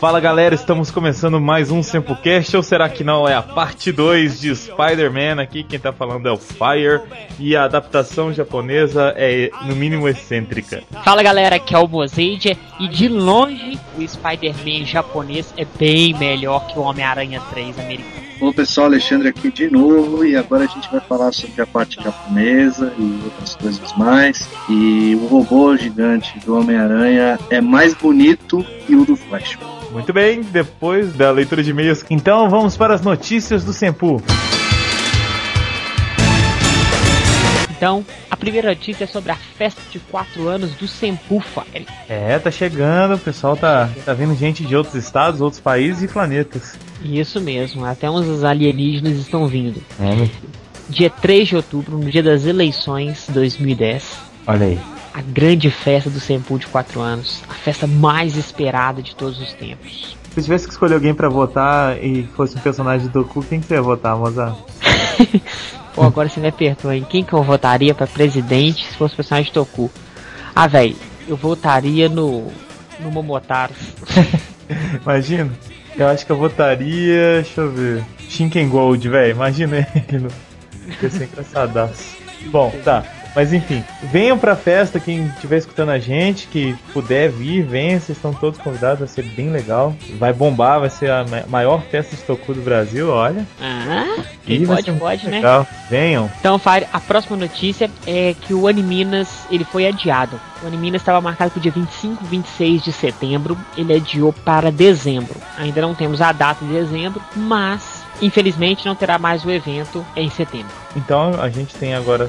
Fala galera, estamos começando mais um Sempocast, ou será que não? É a parte 2 de Spider-Man aqui, quem tá falando é o Fire, e a adaptação japonesa é no mínimo excêntrica. Fala galera, aqui é o Mozeide, e de longe o Spider-Man japonês é bem melhor que o Homem-Aranha 3 americano. Olá pessoal, Alexandre aqui de novo e agora a gente vai falar sobre a parte japonesa e outras coisas mais. E o robô gigante do Homem-Aranha é mais bonito que o do Flash. Muito bem, depois da leitura de e-mails, então vamos para as notícias do Senpu. Então, a primeira notícia é sobre a festa de 4 anos do Sempufa. É, tá chegando, o pessoal tá, tá vindo gente de outros estados, outros países e planetas. Isso mesmo, até uns alienígenas estão vindo. É, Dia 3 de outubro, no dia das eleições 2010, olha aí. A grande festa do Sempu de 4 anos. A festa mais esperada de todos os tempos. Se tivesse que escolher alguém pra votar e fosse um personagem do Goku, quem que você ia votar, Mozart? Pô, agora você me apertou, hein? Quem que eu votaria pra presidente se fosse personagem de Toku? Ah, velho, eu votaria no. no Momotaro. Imagina. Eu acho que eu votaria. Deixa eu ver. Shinken Gold, velho. Imagina ele. Ia ser engraçadaço. Bom, tá. Mas enfim, venham pra festa quem estiver escutando a gente, que puder vir, venha, vocês estão todos convidados, vai ser bem legal. Vai bombar, vai ser a ma- maior festa de Toku do Brasil, olha. Ah, E pode, pode, né? legal. Venham. Então, Fire, a próxima notícia é que o Animinas ele foi adiado. O Animinas estava marcado para o dia 25 26 de setembro, ele adiou para dezembro. Ainda não temos a data de dezembro, mas infelizmente não terá mais o evento em setembro. Então a gente tem agora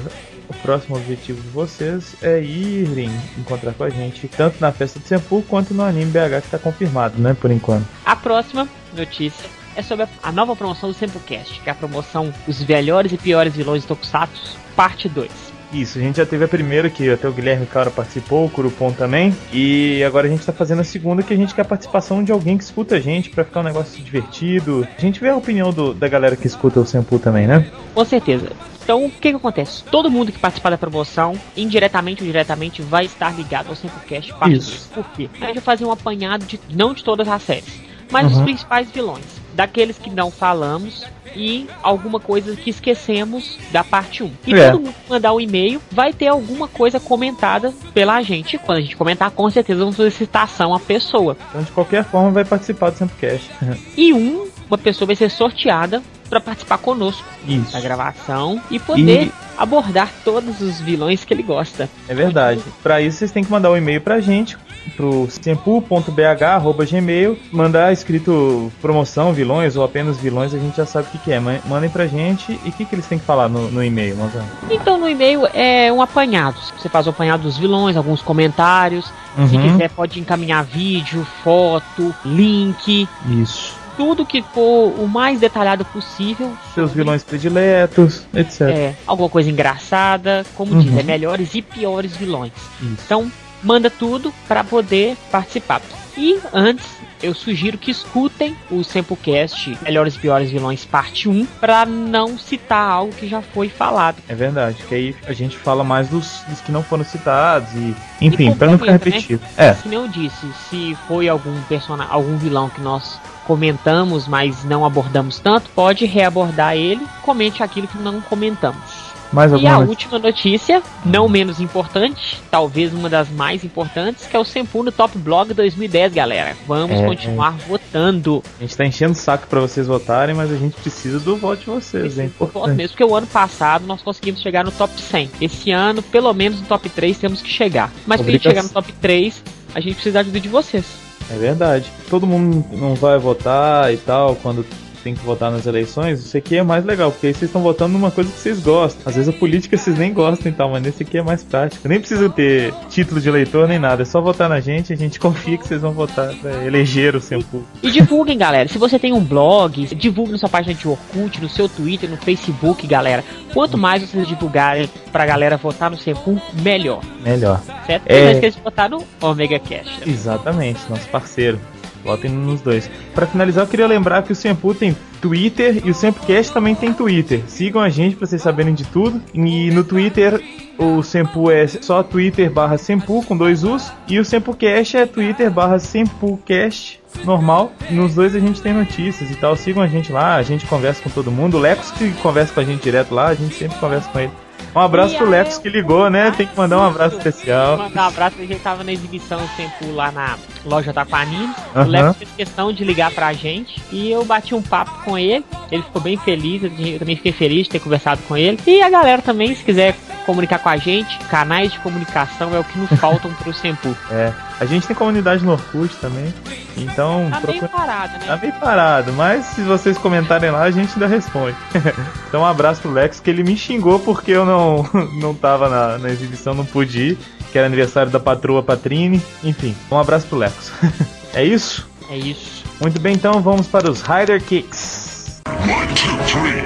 próximo objetivo de vocês é irem encontrar com a gente, tanto na festa do Senpu quanto no anime BH que está confirmado, né, por enquanto. A próxima notícia é sobre a- nova promoção do Sempocast, que é a promoção Os Melhores e Piores Vilões de Tokusatsu, parte 2. Isso, a gente já teve a primeira que até o Guilherme Cara participou, o Curupom também, e agora a gente tá fazendo a segunda que a gente quer a participação de alguém que escuta a gente pra ficar um negócio divertido. A gente vê a opinião do- da galera que escuta o Senpu também, né? Com certeza. Então, o que que acontece? Todo mundo que participar da promoção, indiretamente ou diretamente, vai estar ligado ao Sempocast parte Isso. 2. Por quê? A gente vai fazer um apanhado de, não de todas as séries, mas dos Uhum. principais vilões. Daqueles que não falamos e alguma coisa que esquecemos da parte 1. E É. todo mundo que mandar um e-mail vai ter alguma coisa comentada pela gente. Quando a gente comentar, com certeza vamos fazer citação à pessoa. Então, de qualquer forma, vai participar do Sempcast. E um, uma pessoa vai ser sorteada para participar conosco Isso. da gravação e poder E- abordar todos os vilões que ele gosta. É verdade. Pra isso vocês têm que mandar um e-mail pra gente, pro sempu.bh@gmail, mandar escrito promoção, vilões ou apenas vilões, a gente já sabe o que, que é. Ma- Mandem pra gente e o que, que eles têm que falar no, no e-mail, Mozart? Então no e-mail é um apanhado. Você faz o apanhado dos vilões, alguns comentários. Se Uhum. quiser pode encaminhar vídeo, foto, link, Isso. Tudo que for o mais detalhado possível. Seus vilões prediletos, etc. É, alguma coisa engraçada, como Uhum. diz, é melhores e piores vilões. Isso. Então, manda tudo para poder participar. E antes, eu sugiro que escutem o Sempocast Melhores e Piores Vilões Parte 1 para não citar algo que já foi falado. É verdade, que aí a gente fala mais dos, dos que não foram citados e. Enfim, pra não ficar complementa, né? repetido. É, Se não disse, se foi algum personagem, algum vilão que nós comentamos, mas não abordamos tanto, pode reabordar ele, comente aquilo que não comentamos. Mais E alguma a notícia? última notícia, não menos importante, talvez uma das mais importantes, que é o Sempu no Top Blog 2010, galera. Vamos É. continuar votando. A gente tá enchendo o saco pra vocês votarem, mas a gente precisa do voto de vocês, é Voto importante. mesmo, porque o ano passado nós conseguimos chegar no top 100. Esse ano, pelo menos no top 3, temos que chegar. Mas pra gente Obrigação. chegar no top 3, a gente precisa da ajuda de vocês. É verdade. Todo mundo não vai votar e tal quando tem que votar nas eleições. Isso aqui é mais legal, porque aí vocês estão votando numa coisa que vocês gostam. Às vezes a política vocês nem gostam e tal, mas nesse aqui é mais prático. Nem precisa ter título de eleitor nem nada. É só votar na gente, a gente confia que vocês vão votar pra eleger o Sempu. E divulguem, galera. Se você tem um blog, divulgue na sua página de Orkut, no seu Twitter, no Facebook, galera. Quanto mais vocês divulgarem pra galera votar no Sempu, melhor. Melhor. Certo? É. Não esqueça de votar no Omega Cash. Exatamente, nosso parceiro. Votem nos dois. Pra finalizar, eu queria lembrar que o Sempu tem Twitter e o Sempocast também tem Twitter. Sigam a gente pra vocês saberem de tudo. E no Twitter o Sempu é só Twitter barra Sempu com dois U's. E o Sempocast é Twitter barra Sempucast normal. Nos dois a gente tem notícias e tal. Sigam a gente lá, a gente conversa com todo mundo. O Lecos que conversa com a gente direto lá, a gente sempre conversa com ele. Um abraço E pro Lecos que ligou, né? Tem que mandar um abraço especial. Mandar um abraço, a gente tava na exibição sempre lá na loja da Panini. Aham. O Lex fez questão de ligar pra gente e eu bati um papo com ele. Ele ficou bem feliz, eu também fiquei feliz de ter conversado com ele. E a galera também, se quiser comunicar com a gente, canais de comunicação é o que nos faltam pro Sempu. É. A gente tem comunidade no Orkut também. Então, Tá meio procura- parado, Tá né? meio parado, mas se vocês comentarem lá, a gente ainda responde. então um abraço pro Lex, que ele me xingou porque eu não, não tava na, na exibição, não pude ir, que era aniversário da patroa Patrine. Enfim, um abraço pro Lex. é isso? É isso. Muito bem, então vamos para os Rider Kicks. One, two, three.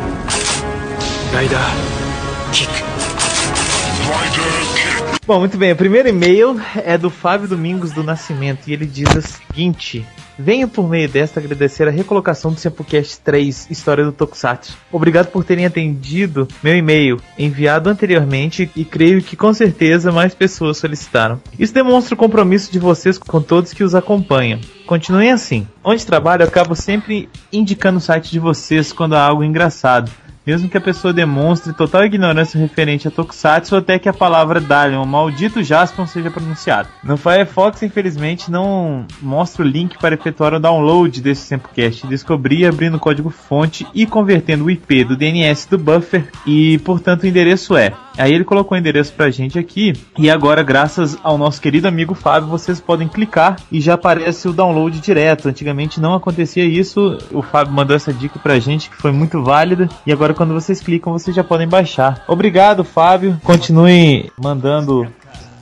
Rider kick. Bom, muito bem. O primeiro e-mail é do Fábio Domingos do Nascimento e ele diz o seguinte: Venho por meio desta agradecer a recolocação do Sempocast 3 História do Tokusatsu. Obrigado por terem atendido meu e-mail enviado anteriormente e creio que com certeza mais pessoas solicitaram. Isso demonstra o compromisso de vocês com todos que os acompanham. Continuem assim. Onde trabalho, acabo sempre indicando o site de vocês quando há algo engraçado. Mesmo que a pessoa demonstre total ignorância referente a Tokusatsu até que a palavra Dalion, o maldito Jaspion, seja pronunciada. No Firefox, infelizmente, não mostra o link para efetuar o download desse Sempocast. Descobri abrindo o código fonte e convertendo o IP do DNS do buffer e, portanto, o endereço é. Aí ele colocou o endereço pra gente aqui e agora, graças ao nosso querido amigo Fábio, vocês podem clicar e já aparece o download direto. Antigamente não acontecia isso. O Fábio mandou essa dica pra gente que foi muito válida e agora quando vocês clicam vocês já podem baixar. Obrigado, Fábio. Continue mandando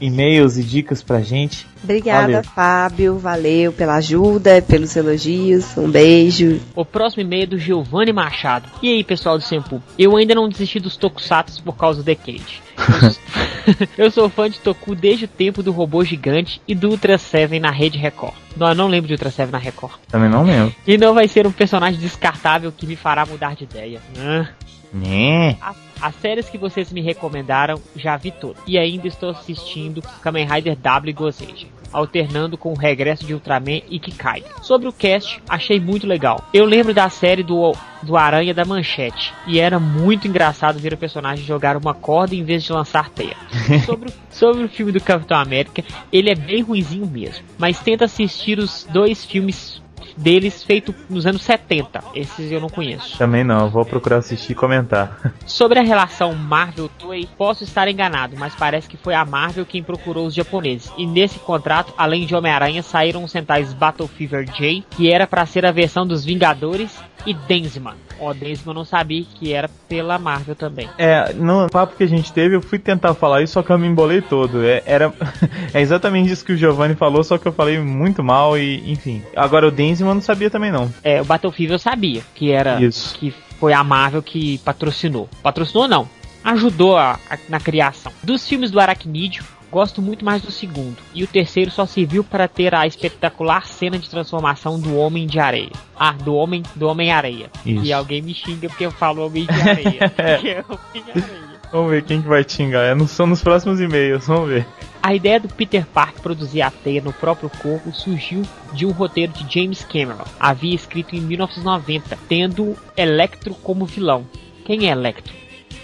e-mails e dicas pra gente. Obrigada, Valeu. Fábio. Valeu pela ajuda, pelos elogios. Um beijo. O próximo e-mail é do Giovanni Machado. E aí, pessoal do Sempu? Eu ainda não desisti dos Tokusatsu por causa do Decade. Eu sou fã de Toku desde o tempo do robô gigante e do Ultra Seven na Rede Record. Não, eu não lembro de Ultra Seven na Record. Também não lembro. E não vai ser um personagem descartável que me fará mudar de ideia. Ah. Né? As, as séries que vocês me recomendaram, já vi todas. E ainda estou assistindo Kamen Rider W Gozeigen, alternando com o regresso de Ultraman e Kikai. Sobre o cast, achei muito legal. Eu lembro da série do, do Aranha da Manchete, e era muito engraçado ver o personagem jogar uma corda em vez de lançar teia. sobre, o- sobre o filme do Capitão América, ele é bem ruinzinho mesmo, mas tenta assistir os dois filmes deles feitos nos anos 70. Esses eu não conheço. Também não, vou procurar assistir e comentar. Sobre a relação Marvel-Toei, posso estar enganado, mas parece que foi a Marvel quem procurou os japoneses. E nesse contrato, além de Homem-Aranha, saíram os centais Battle Fever J, que era para ser a versão dos Vingadores, e Densman. Ó, Densman eu não sabia que era pela Marvel também. É, no papo que a gente teve, eu fui tentar falar isso, só que eu me embolei todo. É, era, é exatamente isso que o Giovanni falou, só que eu falei muito mal e, enfim. Agora o Denzima eu não sabia também não. É, o Battle Fever eu sabia que era Isso. que foi a Marvel que patrocinou. Patrocinou não, ajudou a- a- na criação. Dos filmes do Aracnídeo, gosto muito mais do segundo. E o terceiro só serviu para ter a espetacular cena de transformação do Homem de Areia. Ah, do Homem do Homem Areia. Isso. E alguém me xinga porque eu falo Homem de Areia. é Homem de Areia. Vamos ver quem que vai te xingar. É, são nos próximos e-mails, vamos ver. A ideia do Peter Parker produzir a teia no próprio corpo surgiu de um roteiro de James Cameron. Havia escrito em 1990, tendo Electro como vilão. Quem é Electro?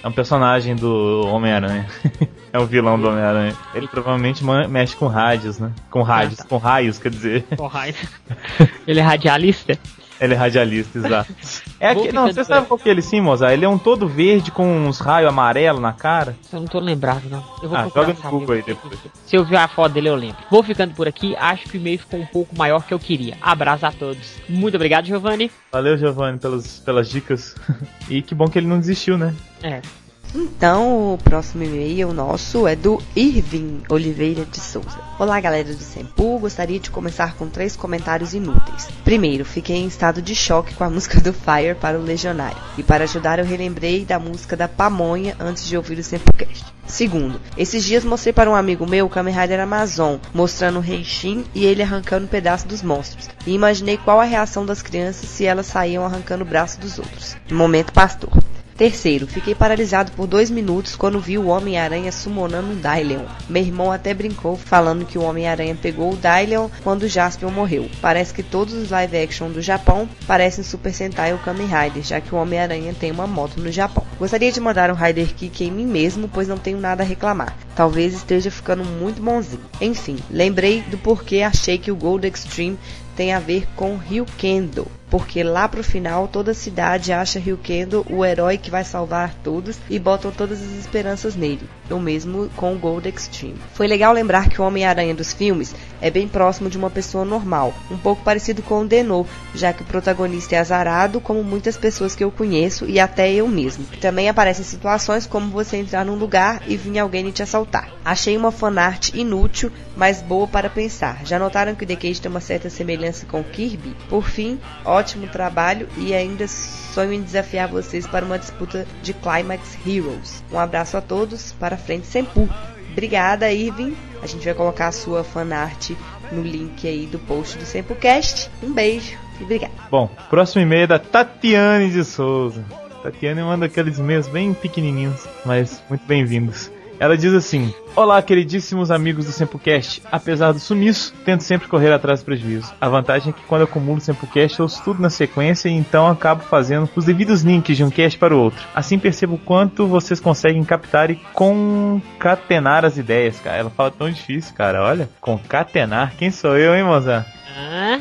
É um personagem do Homem-Aranha. é o vilão do Homem-Aranha. Ele provavelmente mexe com rádios, né? Com rádios, Ah, tá. com raios, quer dizer. Porra, Ele é radialista? Ele é radialista, exato. É aqui, não, você sabe qual que é ele sim, Mozart? Ele é um todo verde com uns raios amarelos na cara. Eu não tô lembrado, não. Eu vou Ah, joga no Google aí que depois. Se eu ver a foto dele, eu lembro. Vou ficando por aqui. Acho que o e-mail ficou um pouco maior que eu queria. Abraço a todos. Muito obrigado, Giovanni. Valeu, Giovanni, pelas, pelas dicas. e que bom que ele não desistiu, né? É. Então, o próximo e-mail nosso é do Irving Oliveira de Souza. Olá, galera do Sempu. Gostaria de começar com três comentários inúteis. Primeiro, fiquei em estado de choque com a música do Fire para o Legionário. E para ajudar, eu relembrei da música da Pamonha antes de ouvir o Sempucast. Segundo, esses dias mostrei para um amigo meu o Kamen Rider Amazon, mostrando o Reishin e ele arrancando um pedaço dos monstros. E imaginei qual a reação das crianças se elas saíam arrancando o braço dos outros. Momento pastor. Terceiro, fiquei paralisado por dois minutos quando vi o Homem-Aranha summonando um Dylion. Meu irmão até brincou falando que o Homem-Aranha pegou o Dylion quando o Jaspion morreu. Parece que todos os live action do Japão parecem Super Sentai ou Kamen Rider, já que o Homem-Aranha tem uma moto no Japão. Gostaria de mandar um Rider Kick em mim mesmo, pois não tenho nada a reclamar. Talvez esteja ficando muito bonzinho. Enfim, lembrei do porquê achei que o Gold Extreme tem a ver com Ryukendo, porque lá pro final toda a cidade acha Ryukendo o herói que vai salvar todos e botam todas as esperanças nele. O mesmo com o Gold Extreme. Foi legal lembrar que o Homem-Aranha dos filmes é bem próximo de uma pessoa normal, um pouco parecido com o Denô, já que o protagonista é azarado, como muitas pessoas que eu conheço e até eu mesmo. Também aparecem situações como você entrar num lugar e vir alguém te assaltar. Achei uma fanart inútil, mas boa para pensar. Já notaram que o The Cage tem uma certa semelhança com Kirby? Por fim, ótimo trabalho e ainda sonho em desafiar vocês para uma disputa de Climax Heroes. Um abraço a todos, para frente Sempu. Obrigada, Irving. A gente vai colocar a sua fanart no link aí do post do SempuCast. Um beijo e obrigada. Bom, próximo e-mail é da Tatiane de Souza. Tatiane manda aqueles e-mails bem pequenininhos, mas muito bem-vindos. Ela diz assim: Olá, queridíssimos amigos do Sempocast. Apesar do sumiço, tento sempre correr atrás do prejuízo. A vantagem é que quando eu acumulo o Sempocast, eu ouço tudo na sequência e então acabo fazendo os devidos links de um cast para o outro. Assim percebo o quanto vocês conseguem captar e concatenar as ideias, cara. Ela fala tão difícil, cara. Olha, concatenar. Quem sou eu, hein, Mozart? Ah,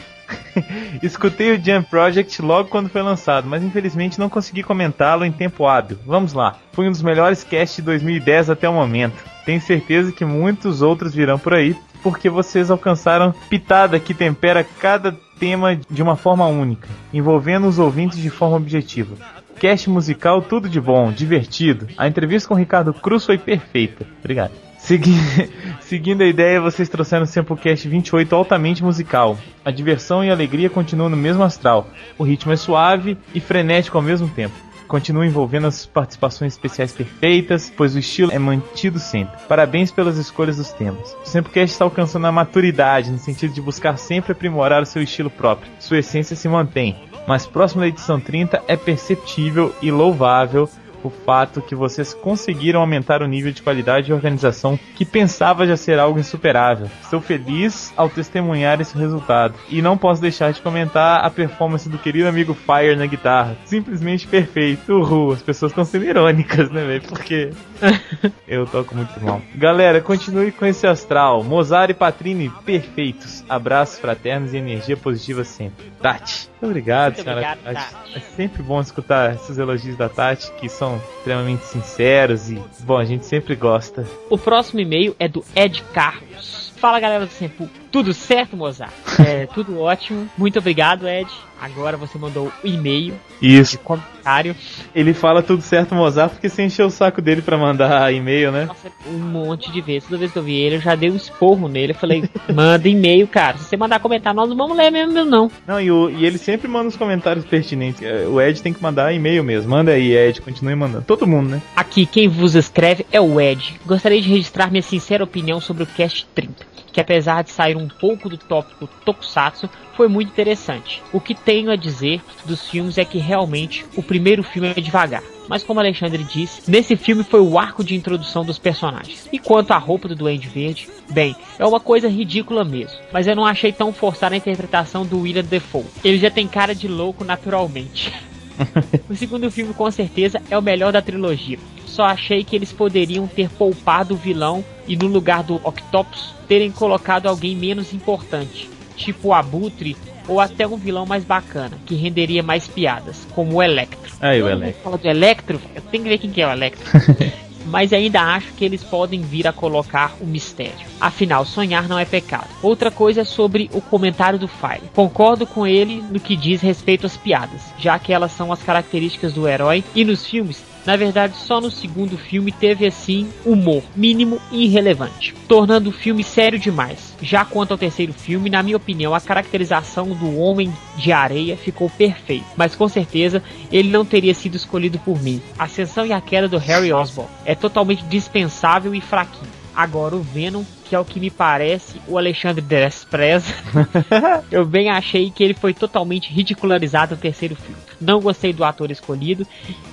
Escutei o Jam Project logo quando foi lançado, mas infelizmente não consegui comentá-lo em tempo hábil. Vamos lá. Foi um dos melhores casts de 2010 até o momento. Tenho certeza que muitos outros virão por aí, porque vocês alcançaram pitada que tempera cada tema de uma forma única, envolvendo os ouvintes de forma objetiva. Cast musical tudo de bom, divertido. A entrevista com o Ricardo Cruz foi perfeita. Obrigado. Segui... Seguindo a ideia, vocês trouxeram o Samplecast 28 altamente musical. A diversão e a alegria continuam no mesmo astral. O ritmo é suave e frenético ao mesmo tempo. Continua envolvendo as participações especiais perfeitas, pois o estilo é mantido sempre. Parabéns pelas escolhas dos temas. O Samplecast está alcançando a maturidade, no sentido de buscar sempre aprimorar o seu estilo próprio. Sua essência se mantém, mas próximo da edição 30 é perceptível e louvável o fato que vocês conseguiram aumentar o nível de qualidade e organização que pensava já ser algo insuperável. Estou feliz ao testemunhar esse resultado. E não posso deixar de comentar a performance do querido amigo Fire na guitarra. Simplesmente perfeito. Uhul, as pessoas estão sendo irônicas, né, velho? Porque eu toco muito mal. Galera, continue com esse astral. Mozart e Patrini, perfeitos. Abraços fraternos e energia positiva sempre. Tati. Muito obrigado, Muito senhora obrigado, Tati. Tati. É sempre bom escutar esses elogios da Tati, que são extremamente sinceros e, bom, a gente sempre gosta. o próximo e-mail é do Ed Carlos. Fala galera do Sempu, tudo certo, Mozart? É, tudo ótimo. Muito obrigado, Ed. Agora você mandou o e-mail de Isso. comentário. Ele fala tudo certo, Mozart, porque você encheu o saco dele pra mandar e-mail, né? Nossa, um monte de vezes. Toda vez que eu vi ele, eu já dei um esporro nele. Eu falei, manda e-mail, cara. Se você mandar comentar, nós não vamos ler mesmo, não. Não, e, o- e ele sempre manda os comentários pertinentes. É, O Ed tem que mandar e-mail mesmo. Manda aí, Ed, continue mandando. Todo mundo, né? Aqui, quem vos escreve é o Ed. Gostaria de registrar minha sincera opinião sobre o Cast 30, que apesar de sair um pouco do tópico Tokusatsu, foi muito interessante. O que tenho a dizer dos filmes é que realmente o primeiro filme é devagar. Mas como Alexandre disse, nesse filme foi o arco de introdução dos personagens. E quanto à roupa do Duende Verde, bem, é uma coisa ridícula mesmo. Mas eu não achei tão forçada a interpretação do William Defoe. Ele já tem cara de louco naturalmente. O segundo filme, com certeza, é o melhor da trilogia. Só achei que eles poderiam ter poupado o vilão e, no lugar do Octopus, terem colocado alguém menos importante, tipo o Abutre ou até um vilão mais bacana, que renderia mais piadas, como o Electro. Aí, o Electro. fala do Electro, eu tenho que ver quem que é o Electro. Mas ainda acho que eles podem vir a colocar o mistério. Afinal, sonhar não é pecado. Outra coisa é sobre o comentário do Fire. Concordo com ele no que diz respeito às piadas, já que elas são as características do herói e nos filmes Na verdade, só no segundo filme teve assim humor mínimo e irrelevante, tornando o filme sério demais. Já quanto ao terceiro filme, na minha opinião, a caracterização do Homem de Areia ficou perfeita, mas com certeza ele não teria sido escolhido por mim. A ascensão e a queda do Harry Osborn é totalmente dispensável e fraquinho. Agora o Venom, que é o que me parece o Alexandre Despreza, eu bem achei que ele foi totalmente ridicularizado no terceiro filme. Não gostei do ator escolhido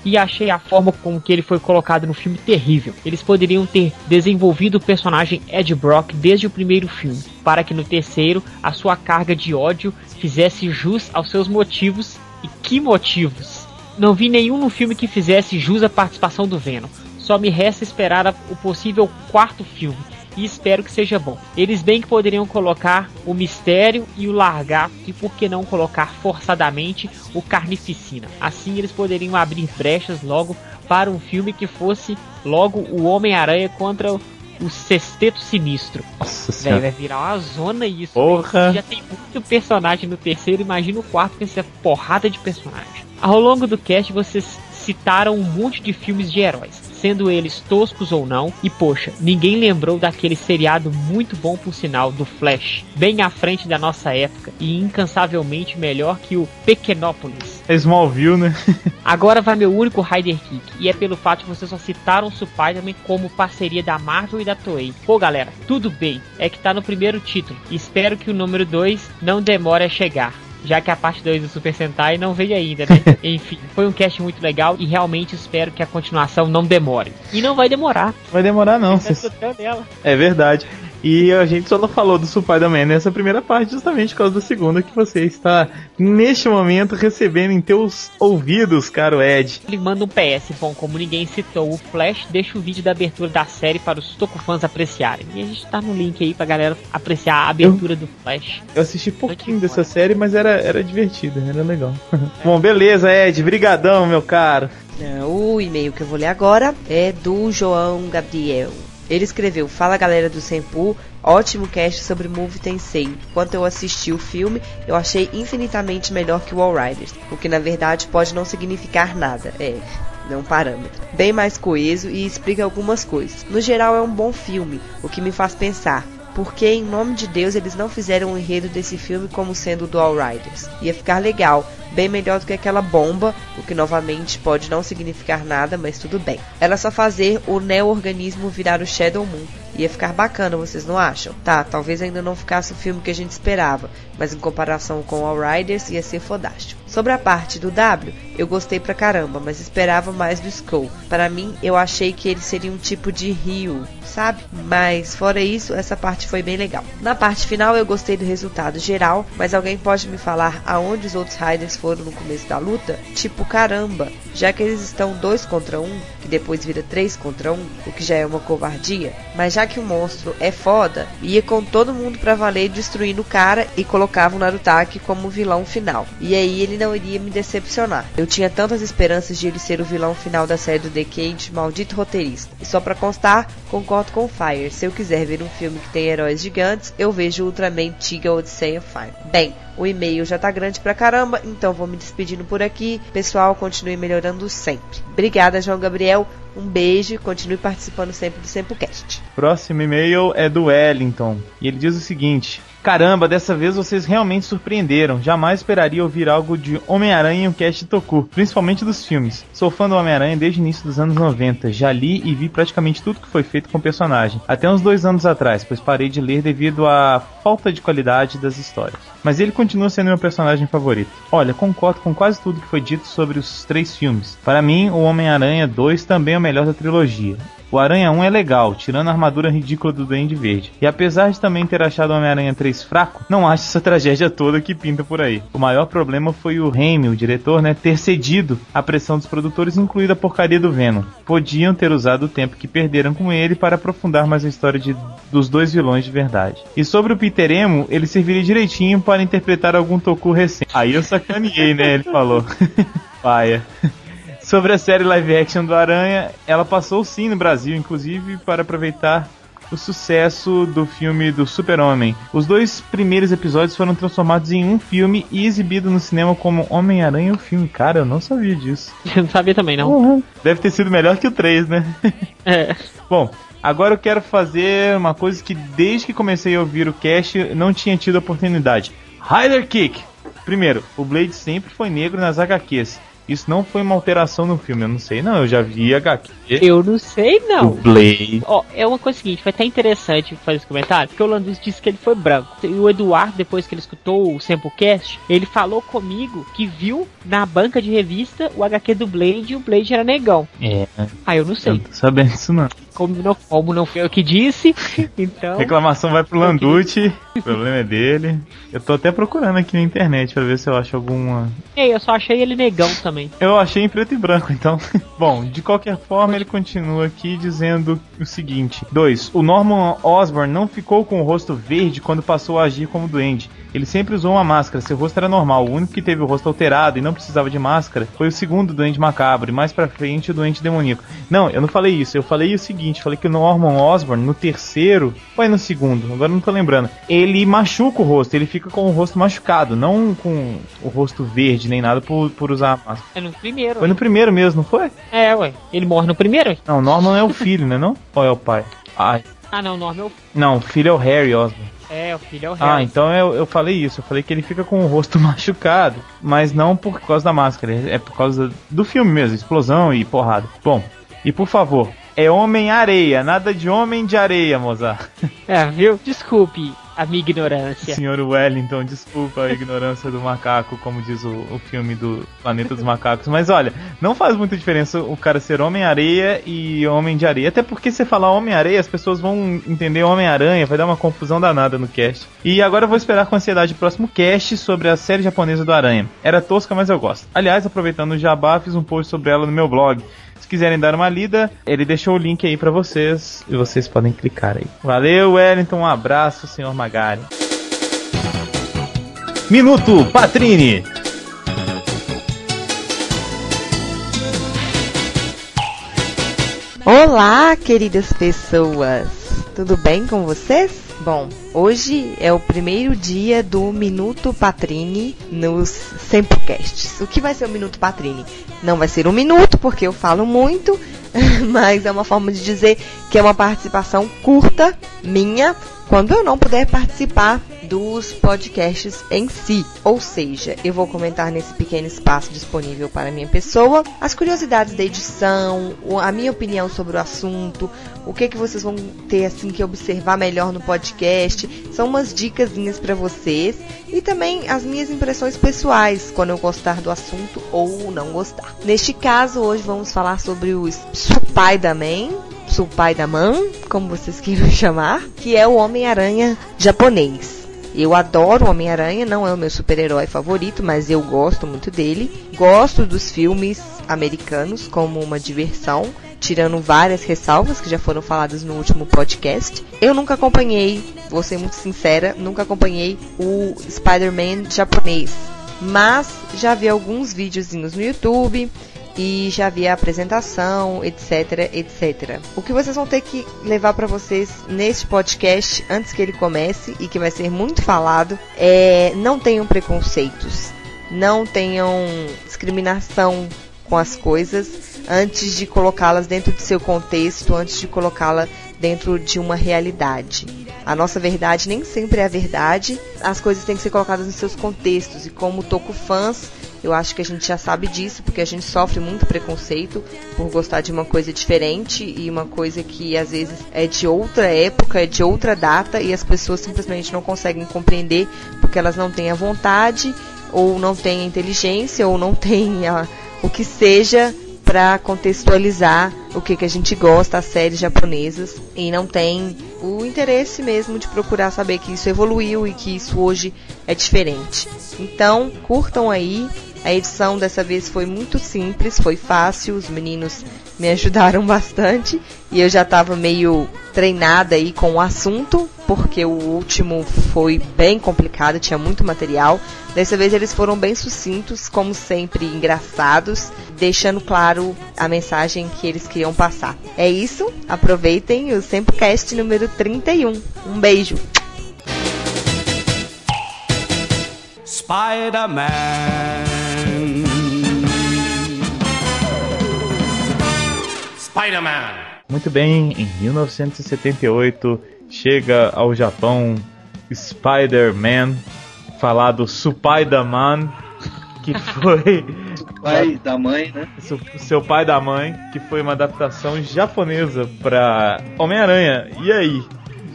e achei a forma com que ele foi colocado no filme terrível. Eles poderiam ter desenvolvido o personagem Ed Brock desde o primeiro filme, para que no terceiro a sua carga de ódio fizesse jus aos seus motivos. E que motivos? Não vi nenhum no filme que fizesse jus à participação do Venom. Só me resta esperar o possível quarto filme e espero que seja bom. Eles bem que poderiam colocar o mistério e o largar e por que não colocar forçadamente o carnificina. Assim eles poderiam abrir brechas logo para um filme que fosse logo o Homem-Aranha contra o Sexteto Sinistro. Nossa Véi, senhora. vai virar uma zona isso. Porra. Já tem muito personagem no terceiro, imagina o quarto com essa porrada de personagem. Ao longo do cast vocês citaram um monte de filmes de heróis, sendo eles toscos ou não, e poxa, ninguém lembrou daquele seriado muito bom por sinal do Flash, bem à frente da nossa época e incansavelmente melhor que o Pequenópolis. É Smallville, né? Agora vai meu único Rider Kick, e é pelo fato de vocês só citaram o Spider-Man como parceria da Marvel e da Toei. Pô galera, tudo bem, é que tá no primeiro título, espero que o número 2 não demore a chegar. Já que a parte 2 do Super Sentai não veio ainda, né? Enfim, foi um cast muito legal e realmente espero que a continuação não demore. E não vai demorar. Vai demorar não. Tá escutando ela. É verdade. E a gente só não falou do Spider-Man nessa primeira parte justamente por causa da segunda que você está neste momento recebendo em teus ouvidos, caro Ed. Ele manda um PS, bom, como ninguém citou o Flash, deixa o vídeo da abertura da série para os Tokufãs apreciarem. E a gente tá no link aí pra galera apreciar a abertura do Flash. Eu assisti pouquinho Foi. dessa série, mas era, era divertido, era legal. Bom, beleza, Ed. Brigadão, meu caro. O e-mail que eu vou ler agora é do João Gabriel. Ele escreveu: Fala galera do Senpu, ótimo cast sobre Movie Tensei. Enquanto eu assisti o filme, eu achei infinitamente melhor que o All Riders, o que na verdade pode não significar nada. É. É um parâmetro. Bem mais coeso e explica algumas coisas. No geral, é um bom filme, o que me faz pensar. Por que, em nome de Deus, eles não fizeram o enredo desse filme como sendo o do All Riders? Ia ficar legal, bem melhor do que aquela bomba, o que novamente pode não significar nada, mas tudo bem. Era só fazer o neo-organismo virar o Shadow Moon. Ia ficar bacana, vocês não acham? Tá, talvez ainda não ficasse o filme que a gente esperava, mas em comparação com All Riders ia ser fodástico. Sobre a parte do W, eu gostei pra caramba, mas esperava mais do Skull. Para mim, eu achei que ele seria um tipo de Rio, sabe? Mas fora isso, essa parte foi bem legal. Na parte final, eu gostei do resultado geral, mas alguém pode me falar aonde os outros Riders foram no começo da luta? Tipo, caramba, já que eles estão dois contra um, que depois vira três contra um, o que já é uma covardia. Mas já que o monstro é foda, ia com todo mundo pra valer destruindo o cara e colocava o Narutaki como vilão final. E aí ele não iria me decepcionar. Eu tinha tantas esperanças de ele ser o vilão final da série do Decade, maldito roteirista. E só pra constar, concordo com o Fire. Se eu quiser ver um filme que tem heróis gigantes, eu vejo Ultraman Tiga Odyssey of Fire. Bem, o e-mail já tá grande pra caramba, então vou me despedindo por aqui. Pessoal, continue melhorando sempre. Obrigada, João Gabriel. Um beijo e continue participando sempre do SempoCast. Próximo e-mail é do Wellington. E ele diz o seguinte: Caramba, dessa vez vocês realmente surpreenderam. Jamais esperaria ouvir algo de Homem-Aranha em um cast Toku, principalmente dos filmes. Sou fã do Homem-Aranha desde o início dos anos 90. Já li e vi praticamente tudo que foi feito com o personagem. Até uns dois anos atrás, pois parei de ler devido à falta de qualidade das histórias. Mas ele continua sendo meu personagem favorito. Olha, concordo com quase tudo que foi dito sobre os três filmes. Para mim, o Homem-Aranha 2 também é o melhor da trilogia. O Aranha 1 é legal, tirando a armadura ridícula do Duende Verde. E apesar de também ter achado o Homem-Aranha 3 fraco, não acho essa tragédia toda que pinta por aí. O maior problema foi o Raimi, o diretor, né, ter cedido à pressão dos produtores, incluindo a porcaria do Venom. Podiam ter usado o tempo que perderam com ele para aprofundar mais a história de, dos dois vilões de verdade. E sobre o Peter Emo, ele serviria direitinho para interpretar algum Toku recente. Aí eu sacaneei, né, ele falou. Paia. Sobre a série live action do Aranha, ela passou sim no Brasil, inclusive para aproveitar o sucesso do filme do Super-Homem. Os dois primeiros episódios foram transformados em um filme e exibidos no cinema como Homem-Aranha o filme. Cara, eu não sabia disso. Eu não sabia também, não. Deve ter sido melhor que o 3, né? É. Bom, agora eu quero fazer uma coisa que desde que comecei a ouvir o cast não tinha tido oportunidade. Rider Kick! Primeiro, o Blade sempre foi negro nas HQs. Isso não foi uma alteração no filme, eu não sei não, eu já vi HQ. Eu não sei, O não. Blade. Ó, é uma coisa seguinte, foi até interessante fazer esse comentário, porque o Landis disse que ele foi branco. E o Eduardo, depois que ele escutou o Samplecast, ele falou comigo que viu na banca de revista o HQ do Blade e o Blade era negão. É, Ah, eu não eu sei. não tô sabendo disso não. Como não, como não foi eu que disse, então. Reclamação vai pro Landucci, o problema é dele. Eu tô até procurando aqui na internet pra ver se eu acho alguma. Ei, eu só achei ele negão também. Eu achei em preto e branco, então. Bom, de qualquer forma, ele continua aqui dizendo o seguinte: 2. O Norman Osborn não ficou com o rosto verde quando passou a agir como duende. Ele sempre usou uma máscara, seu rosto era normal. O único que teve o rosto alterado e não precisava de máscara foi o segundo duende macabro, e mais pra frente o duende demoníaco. Não, eu não falei isso, eu falei o seguinte: falei que o Norman Osborn, no terceiro, foi no segundo, agora não tô lembrando. Ele machuca o rosto, ele fica com o rosto machucado, não com o rosto verde nem nada por, por usar a máscara. É no primeiro. Foi no primeiro mesmo, não foi? É, ué. Ele morre no primeiro? ué? Não, Norman é o filho, né? Não? Ou é o pai? Ai. Ah, não, Norman é o, Não, o filho é o Harry Osborn. É, o filho é o Ah, Harry. então eu, eu falei isso. Eu falei que ele fica com o rosto machucado, mas não por causa da máscara. É por causa do filme mesmo, explosão e porrada. Bom, e por favor, é Homem-Areia, nada de Homem de Areia, Mozart. É, viu? Desculpe a minha ignorância. Senhor Wellington, desculpa a ignorância do macaco, como diz o, o filme do Planeta dos Macacos. Mas olha, não faz muita diferença o cara ser Homem-Areia e Homem de Areia. Até porque se falar Homem-Areia, as pessoas vão entender Homem-Aranha, vai dar uma confusão danada no cast. E agora eu vou esperar com ansiedade o próximo cast sobre a série japonesa do Aranha. Era tosca, mas eu gosto. Aliás, aproveitando o jabá, fiz um post sobre ela no meu blog. Se quiserem dar uma lida, ele deixou o link aí pra vocês e vocês podem clicar aí. Valeu, Wellington, um abraço, senhor Magari. Minuto Patrini. Olá, queridas pessoas! Tudo bem com vocês? Bom, hoje é o primeiro dia do Minuto Patrini nos Semplecasts. O que vai ser o Minuto Patrini? Não vai ser um minuto, porque eu falo muito, mas é uma forma de dizer que é uma participação curta minha quando eu não puder participar dos podcasts em si. Ou seja, eu vou comentar nesse pequeno espaço disponível para minha pessoa as curiosidades da edição, a minha opinião sobre o assunto, o que que vocês vão ter assim que observar melhor no podcast. São umas dicasinhas para vocês e também as minhas impressões pessoais quando eu gostar do assunto ou não gostar. Neste caso, hoje vamos falar sobre o Spider-Man, Spider-Man, como vocês queiram chamar, que é o Homem-Aranha japonês. Eu adoro Homem-Aranha, não é o meu super-herói favorito, mas eu gosto muito dele. Gosto dos filmes americanos como uma diversão, tirando várias ressalvas que já foram faladas no último podcast. Eu nunca acompanhei, vou ser muito sincera, nunca acompanhei o Spider-Man japonês, mas já vi alguns videozinhos no YouTube e já vi a apresentação, etc, etc. O que vocês vão ter que levar para vocês neste podcast antes que ele comece e que vai ser muito falado é não tenham preconceitos, não tenham discriminação com as coisas antes de colocá-las dentro de seu contexto, antes de colocá-la dentro de uma realidade. A nossa verdade nem sempre é a verdade, as coisas têm que ser colocadas nos seus contextos e como toco fãs eu acho que a gente já sabe disso, porque a gente sofre muito preconceito por gostar de uma coisa diferente e uma coisa que às vezes é de outra época, é de outra data e as pessoas simplesmente não conseguem compreender porque elas não têm a vontade ou não têm a inteligência ou não têm a, o que seja para contextualizar o que, que a gente gosta, as séries japonesas, e não tem o interesse mesmo de procurar saber que isso evoluiu e que isso hoje é diferente. Então, curtam aí, A edição dessa vez foi muito simples, foi fácil, os meninos me ajudaram bastante e eu já estava meio treinada aí com o assunto, porque o último foi bem complicado, tinha muito material. Dessa vez eles foram bem sucintos, como sempre, engraçados, deixando claro a mensagem que eles queriam passar. É isso, aproveitem o Sempocast número 31. Um beijo! Spider-Man. Spider-Man. Muito bem, em 1978 chega ao Japão Spider-Man, falado Spider-Man, que foi Pai da mãe, né? seu, seu pai da mãe, que foi uma adaptação japonesa para Homem-Aranha. E aí?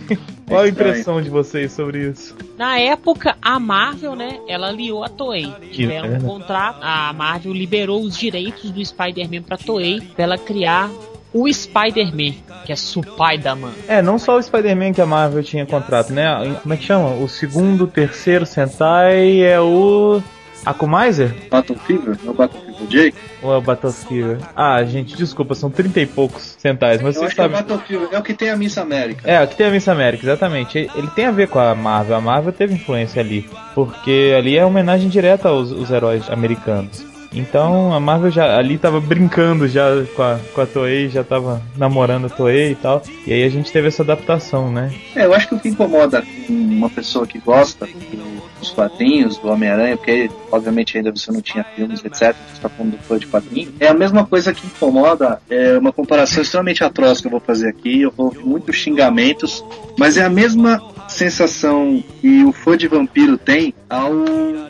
Qual a impressão de vocês sobre isso? Na época, a Marvel, né, ela aliou a Toei. Tiveram um contrato, a Marvel liberou os direitos do Spider-Man pra Toei pra ela criar o Spider-Man, que é Spider-Man. É, não só o Spider-Man que a Marvel tinha contrato, né? Como é que chama? O segundo, terceiro Sentai é o Akumizer? Battle Fever? É o Battle Fever Jake? Ou é o Battle Fever? Ah, gente, desculpa, são 30 e poucos Sentais, mas acho que é o sabem. Battle Fever. É o que tem a Miss América. É, aqui tem a Miss América, exatamente. Ele ele tem a ver com a Marvel. A Marvel teve influência ali. Porque ali é homenagem direta aos, aos heróis americanos. Então a Marvel já ali tava brincando já com a, com a Toei, já tava namorando a Toei e tal. E aí a gente teve essa adaptação, né? É, eu acho que o que incomoda uma pessoa que gosta do- dos quadrinhos, do Homem-Aranha, porque obviamente ainda você não tinha filmes, etc. Você está falando do fã de quadrinho. É a mesma coisa que incomoda, é uma comparação extremamente atroz que eu vou fazer aqui. Eu vou ouvir muitos xingamentos, mas é a mesma sensação que o fã de vampiro tem ao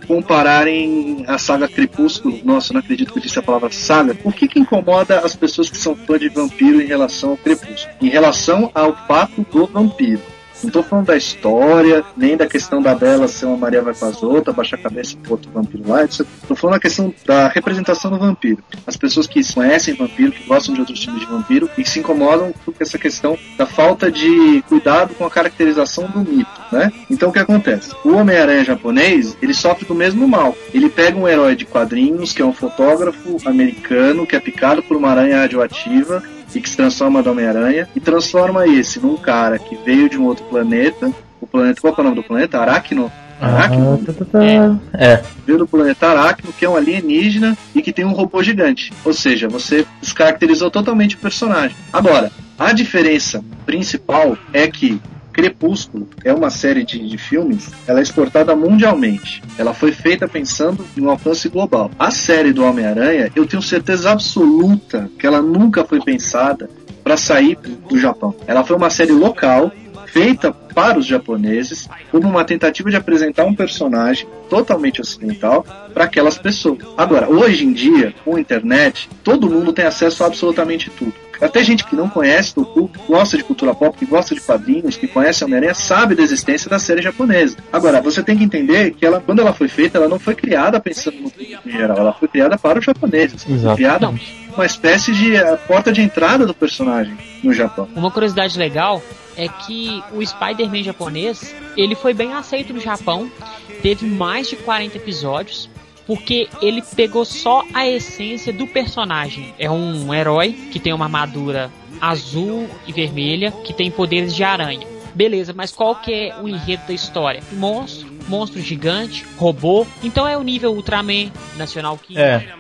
compararem a saga Crepúsculo. Nossa, não acredito que eu disse a palavra saga. O que, que incomoda as pessoas que são fã de vampiro em relação ao Crepúsculo? Em relação ao fato do vampiro. Não tô falando da história, nem da questão da Bela ser uma Maria vai com as outras, baixar a cabeça pro outro vampiro lá, etc. Tô falando da questão da representação do vampiro. As pessoas que conhecem vampiro, que gostam de outros tipos de vampiro e se incomodam com essa questão da falta de cuidado com a caracterização do mito, né? Então o que acontece? O Homem-Aranha japonês, ele sofre do mesmo mal. Ele pega um herói de quadrinhos, que é um fotógrafo americano, que é picado por uma aranha radioativa, e que se transforma do Homem-Aranha e transforma esse num cara que veio de um outro planeta. O planeta, qual é o nome do planeta? Aracno? Aracno? Ah, tá, tá, tá. É. Veio do planeta Aracno, que é um alienígena e que tem um robô gigante. Ou seja, você descaracterizou totalmente o personagem. Agora, a diferença principal é que Crepúsculo é uma série de, de filmes, ela é exportada mundialmente. Ela foi feita pensando em um alcance global. A série do Homem-Aranha, eu tenho certeza absoluta que ela nunca foi pensada para sair do Japão. Ela foi uma série local, feita para os japoneses, como uma tentativa de apresentar um personagem totalmente ocidental para aquelas pessoas. Agora, hoje em dia, com a internet, todo mundo tem acesso a absolutamente tudo. Até gente que não conhece Toku, gosta de cultura pop, que gosta de quadrinhos, que conhece Homem-Aranha, sabe da existência da série japonesa. Agora, você tem que entender que ela, quando ela foi feita, ela não foi criada pensando no público em geral, ela foi criada para os japoneses. Foi Exato. criada uma espécie de eh, porta de entrada do personagem no Japão. Uma curiosidade legal é que o Spider-Man japonês, ele foi bem aceito no Japão, teve mais de 40 episódios, porque ele pegou só a essência do personagem. É um herói que tem uma armadura azul e vermelha, que tem poderes de aranha. Beleza, mas qual que é o enredo da história? Monstro, monstro gigante, robô. Então é o nível Ultraman, Nacional King, É.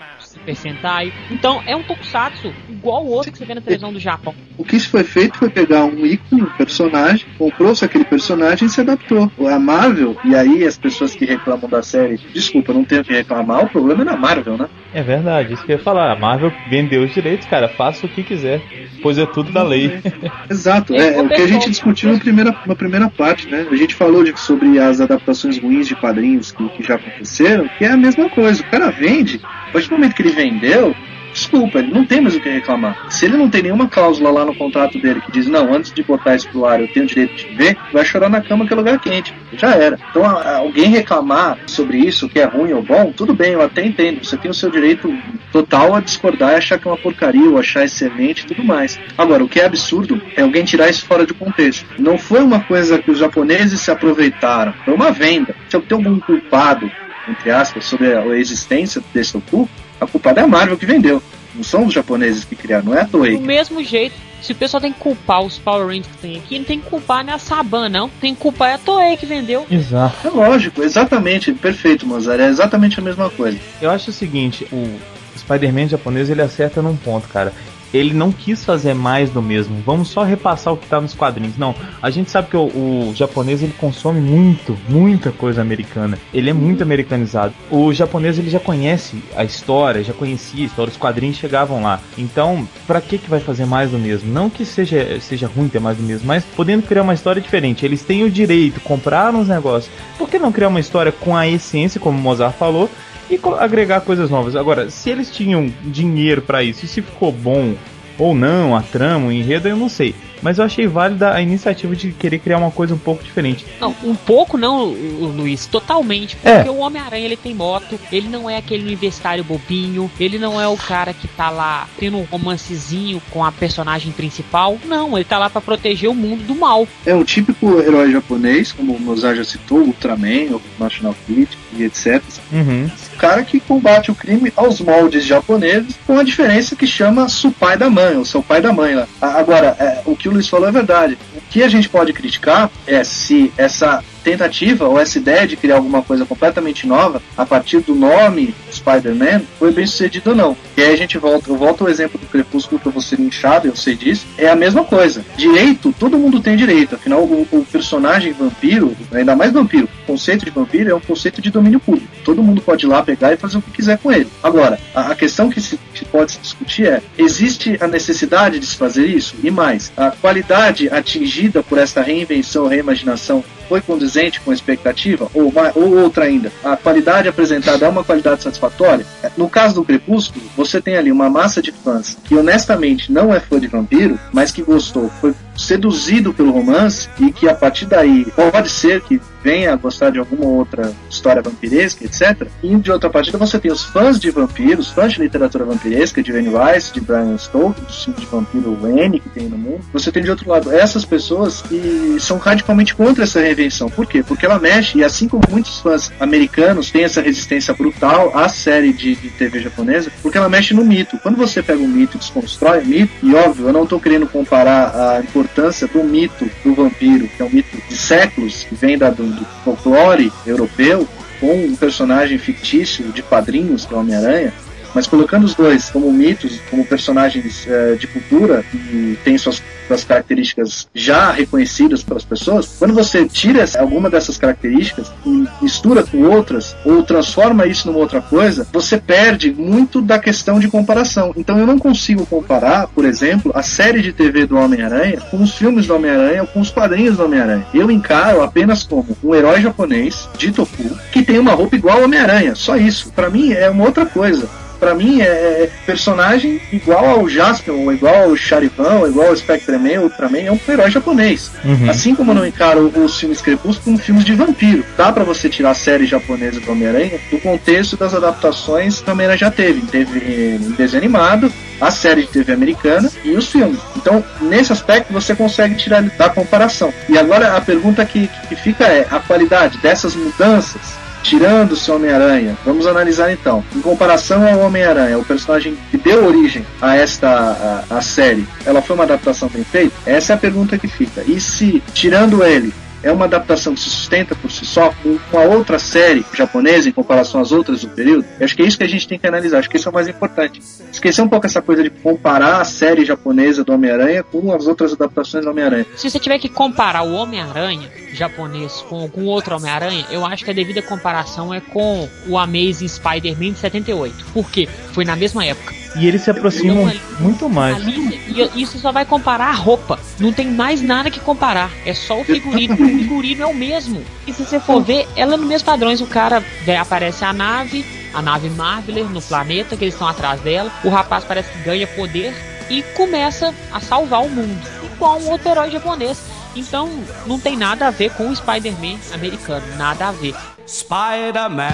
Super Sentai. Então é um tokusatsu igual o outro que você vê na televisão do Japão. O que se foi feito foi pegar um ícone, um personagem, comprou-se aquele personagem e se adaptou. A Marvel, e aí as pessoas que reclamam da série, desculpa, não tenho o que reclamar, o problema é na Marvel, né? É verdade, isso que eu ia falar. A Marvel vendeu os direitos, cara. Faça o que quiser, pois é tudo da lei. Exato, É, é, o que a gente discutiu na primeira, na primeira parte, né? A gente falou de- sobre as adaptações ruins de quadrinhos que, que já aconteceram, que é a mesma coisa. O cara vende, a partir do momento que ele vendeu, desculpa, ele não tem mais o que reclamar. Se ele não tem nenhuma cláusula lá no contrato dele que diz, não, antes de botar isso pro ar eu tenho o direito de ver, vai chorar na cama que é lugar quente. Já era. Então alguém reclamar sobre isso, que é ruim ou bom, tudo bem, eu até entendo. Você tem o seu direito total a discordar e achar que é uma porcaria, ou achar excelente e tudo mais. Agora, o que é absurdo é alguém tirar isso fora de contexto. Não foi uma coisa que os japoneses se aproveitaram, foi uma venda. Se eu tenho algum culpado entre aspas, sobre a existência desse Toku, a culpa é da Marvel que vendeu. Não são os japoneses que criaram, não é a Toei. Do mesmo jeito, se o pessoal tem que culpar os Power Rangers que tem aqui, não tem que culpar nem a Saban, não. Tem que culpar a Toei que vendeu. Exato. É lógico, exatamente, perfeito, Mozart. É exatamente a mesma coisa. Eu acho o seguinte, o Spider-Man japonês ele acerta num ponto, cara. Ele não quis fazer mais do mesmo. Vamos só repassar o que tá nos quadrinhos. Não, a gente sabe que o, o japonês ele consome muito, muita coisa americana. Ele é muito americanizado. O japonês ele já conhece a história, já conhecia a história, os quadrinhos chegavam lá. Então, pra que que vai fazer mais do mesmo? Não que seja seja ruim ter mais do mesmo, mas podendo criar uma história diferente. Eles têm o direito, compraram os negócios. Por que não criar uma história com a essência, como o Mozart falou? E agregar coisas novas. Agora, se eles tinham dinheiro pra isso, e se ficou bom ou não, a trama, o enredo, eu não sei. Mas eu achei válida a iniciativa de querer criar uma coisa um pouco diferente. Não, um pouco não, Lu- Luiz, totalmente. É. Porque o Homem-Aranha ele tem moto, ele não é aquele universitário bobinho, ele não é o cara que tá lá tendo um romancezinho com a personagem principal. Não, ele tá lá pra proteger o mundo do mal. É um típico herói japonês, como o Mozart já citou, Ultraman, o National Kid e etc. Uhum. O cara que combate o crime aos moldes japoneses, com a diferença que chama seu pai da mãe, ou seu pai da mãe lá. Agora, é, o que o Luiz falou é verdade. O que a gente pode criticar é se essa tentativa ou essa ideia de criar alguma coisa completamente nova a partir do nome Spider-Man foi bem sucedido ou não. E aí a gente volta, eu volto ao exemplo do Crepúsculo que eu vou ser linchado, eu sei disso. É a mesma coisa. Direito, todo mundo tem direito. Afinal, o, o personagem vampiro, ainda mais vampiro, conceito de vampiro é um conceito de domínio público. Todo mundo pode ir lá pegar e fazer o que quiser com ele. Agora, a, a questão que se que pode se discutir é: existe a necessidade de se fazer isso? E mais, a qualidade atingida por essa reinvenção, reimaginação foi condizente com a expectativa? Ou, ou outra ainda, a qualidade apresentada é uma qualidade satisfatória? No caso do Crepúsculo, você tem ali uma massa de fãs que honestamente não é fã de vampiro, mas que gostou, foi seduzido pelo romance e que a partir daí pode ser que venha a gostar de alguma outra história vampiresca, etc. E de outra partida você tem os fãs de vampiros, fãs de literatura vampiresca, de Anne Rice, de Brian Stoker, do filme de vampiro N que tem no mundo. Você tem de outro lado essas pessoas que são radicalmente contra essa reinvenção. Por quê? Porque ela mexe, e assim como muitos fãs americanos têm essa resistência brutal à série de, de TV japonesa, porque ela mexe no mito. Quando você pega um mito e desconstrói o mito, e óbvio, eu não estou querendo comparar a importância do mito do vampiro, que é um mito de séculos, que vem da, do, do folclore europeu, com um personagem fictício de quadrinhos, que é o Homem-Aranha, mas colocando os dois como mitos, como personagens eh, de cultura e tem suas, suas características já reconhecidas pelas pessoas, quando você tira alguma dessas características e mistura com outras ou transforma isso numa outra coisa, você perde muito da questão de comparação. Então eu não consigo comparar, por exemplo, a série de TV do Homem-Aranha com os filmes do Homem-Aranha ou com os quadrinhos do Homem-Aranha. Eu encaro apenas como um herói japonês de Toku que tem uma roupa igual ao Homem-Aranha. Só isso. Pra mim é uma outra coisa. Pra mim é personagem igual ao Jasper, ou igual ao Charivan, ou igual ao Spectreman, Ultraman, é um herói japonês. Uhum. Assim como eu não encaro os filmes Crepúsculo como filmes de vampiro. Dá pra você tirar a série japonesa do Homem-Aranha do contexto das adaptações que o Homem-Aranha já teve. Teve em desenho animado, a série de TV americana e os filmes. Então, nesse aspecto, você consegue tirar da comparação. E agora a pergunta que, que fica é: a qualidade dessas mudanças Tirando o Homem-Aranha, vamos analisar então. Em comparação ao Homem-Aranha, o personagem que deu origem a esta a, a série, ela foi uma adaptação bem feita? Essa é a pergunta que fica. E se, tirando ele, é uma adaptação que se sustenta por si só, com uma outra série japonesa em comparação às outras do período, eu acho que é isso que a gente tem que analisar. Acho que isso é o mais importante. Esquecer um pouco essa coisa de comparar a série japonesa do Homem-Aranha com as outras adaptações do Homem-Aranha. Se você tiver que comparar o Homem-Aranha japonês com algum outro Homem-Aranha, eu acho que a devida comparação é com o Amazing Spider-Man de 78. Por quê? Foi na mesma época. E eles se aproximam ali- muito mais. Ali, e isso só vai comparar a roupa. Não tem mais nada que comparar. É só o figurino. O figurino é o mesmo. E se você for ver, ela é no mesmo padrões. O cara vê, aparece a nave, a nave Marveler no planeta, que eles estão atrás dela. O rapaz parece que ganha poder e começa a salvar o mundo. Igual um outro herói japonês. Então, não tem nada a ver com o Spider-Man americano. Nada a ver. Spider-Man.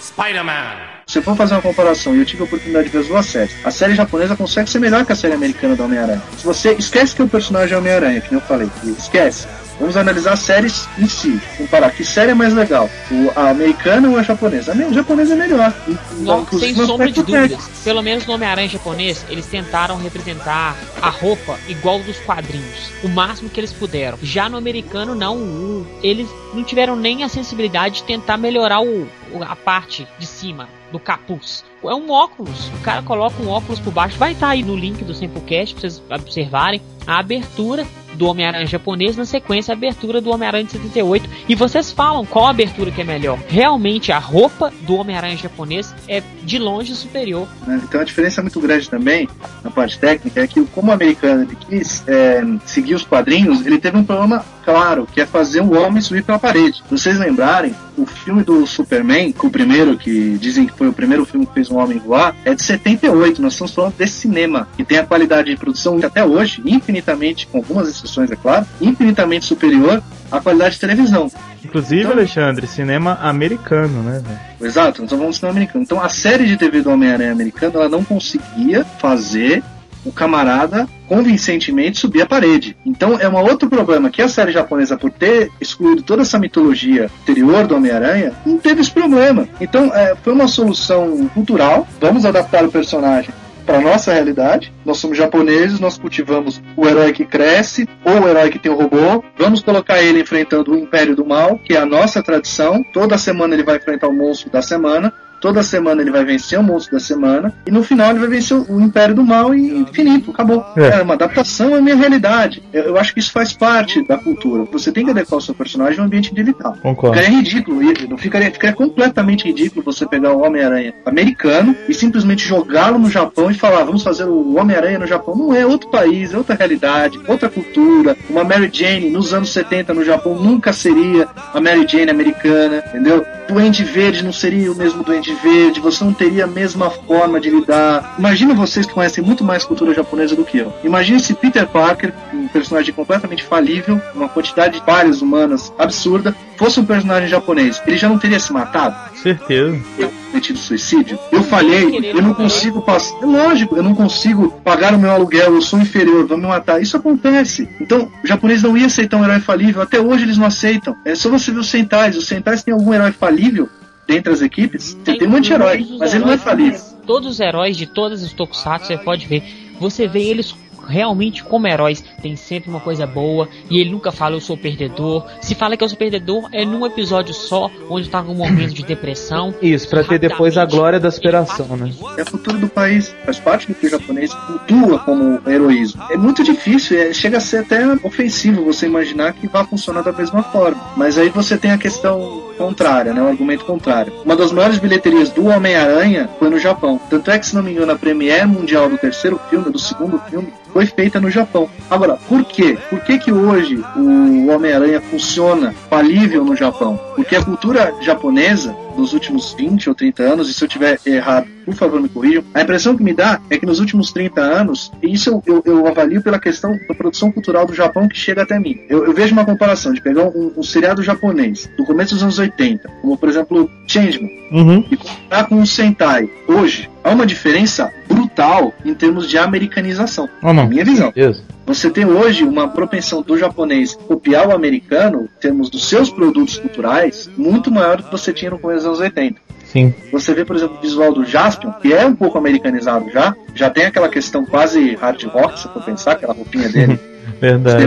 Spider-Man. Se for fazer uma comparação, e eu tive a oportunidade de ver as duas séries, a série japonesa consegue ser melhor que a série americana do Homem-Aranha. Se você esquece que o personagem é Homem-Aranha, que nem eu falei, esquece. Vamos analisar séries em si. Comparar que série é mais legal, a americana ou a japonesa? A japonesa é melhor. Não, sem sombra de dúvidas. Pelo menos no Homem-Aranha japonês, eles tentaram representar a roupa igual dos quadrinhos. O máximo que eles puderam. Já no americano, não. Eles não tiveram nem a sensibilidade de tentar melhorar o, a parte de cima do capuz. É um óculos. O cara coloca um óculos por baixo. Vai estar tá aí no link do Samplecast pra vocês observarem a abertura do Homem-Aranha japonês, na sequência a abertura do Homem-Aranha de 78. E vocês falam qual abertura que é melhor. Realmente a roupa do Homem-Aranha japonês é de longe superior. Né, então a diferença muito grande também na parte técnica é que como o americano ele quis é, seguir os quadrinhos, ele teve um problema claro, que é fazer um homem subir pela parede. Vocês lembrarem, o filme do Superman, o primeiro que dizem que foi o primeiro filme que fez um homem voar, é de 78. Nós estamos falando desse cinema, que tem a qualidade de produção até hoje, infinitamente, com algumas exceções, é claro, infinitamente superior à qualidade de televisão. Inclusive, então, Alexandre, cinema americano, né? Exato, nós vamos cinema americano. Então, a série de TV do Homem-Aranha americano, ela não conseguia fazer o camarada convincentemente subir a parede. Então é um outro problema que a série japonesa, por ter excluído toda essa mitologia anterior do Homem-Aranha, não teve esse problema. Então é, foi uma solução cultural. Vamos adaptar o personagem para nossa realidade. Nós somos japoneses, nós cultivamos o herói que cresce ou o herói que tem o robô. Vamos colocar ele enfrentando o Império do Mal, que é a nossa tradição. Toda semana ele vai enfrentar o monstro da semana. Toda semana ele vai vencer o monstro da semana. E no final ele vai vencer o Império do Mal e infinito. Acabou. É, é uma adaptação à minha realidade. Eu, eu, acho que isso faz parte da cultura. Você tem que adequar o seu personagem ao ambiente tá. Concordo. Ficaria ridículo. Não ficaria, ficaria completamente ridículo você pegar o Homem-Aranha americano e simplesmente jogá-lo no Japão e falar, vamos fazer o Homem-Aranha no Japão. Não é outro país, é outra realidade, outra cultura. Uma Mary Jane nos anos 70 no Japão nunca seria a Mary Jane americana, entendeu? Duende Verde não seria o mesmo Duende Verde, você não teria a mesma forma de lidar. Imagina vocês que conhecem muito mais cultura japonesa do que eu. Imagine se Peter Parker, um personagem completamente falível, uma quantidade de falhas humanas absurda, fosse um personagem japonês. Ele já não teria se matado? Certeza. Eu cometido suicídio? Eu falhei, eu não consigo passar. É lógico, eu não consigo pagar o meu aluguel, eu sou inferior, vão me matar. Isso acontece. Então, o japonês não ia aceitar um herói falível, até hoje eles não aceitam. É só você ver os Sentais. Os Sentais tem algum herói falível dentre as equipes? Tem, tem um monte de herói, mas ele não é falível. Todos os heróis de todas os tokusatsu, você pode ver. Você vê eles realmente como heróis tem sempre uma coisa boa e ele nunca fala eu sou perdedor. Se fala que eu sou perdedor é num episódio só, onde tá num momento de depressão. Isso, para ter depois a glória da superação, né? É o futuro do país, faz parte do que o japonês cultua como heroísmo. É muito difícil, é, chega a ser até ofensivo você imaginar que vai funcionar da mesma forma. Mas aí você tem a questão contrária, né? O argumento contrário. Uma das maiores bilheterias do Homem-Aranha foi no Japão. Tanto é que, se não me engano, a premiere mundial do terceiro filme, do segundo filme, foi feita no Japão. Agora, por quê? Por que, que hoje o Homem-Aranha funciona falível no Japão? Porque a cultura japonesa dos últimos 20 ou 30 anos, e se eu tiver errado, por favor me corrijam, a impressão que me dá é que nos últimos 30 anos, e isso eu, eu, eu avalio pela questão da produção cultural do Japão que chega até mim. Eu, eu vejo uma comparação de pegar um, um, seriado japonês do começo dos anos 80, como por exemplo Changeman, uhum. e comparar com o Sentai hoje, há uma diferença brutal em termos de americanização. Oh, não. Minha visão. Isso. Você tem hoje uma propensão do japonês copiar o americano, em termos dos seus produtos culturais, muito maior do que você tinha no começo dos anos 80. Sim. Você vê, por exemplo, o visual do Jaspion, que é um pouco americanizado já, já tem aquela questão quase hard rock, se for pensar, aquela roupinha dele. Verdade.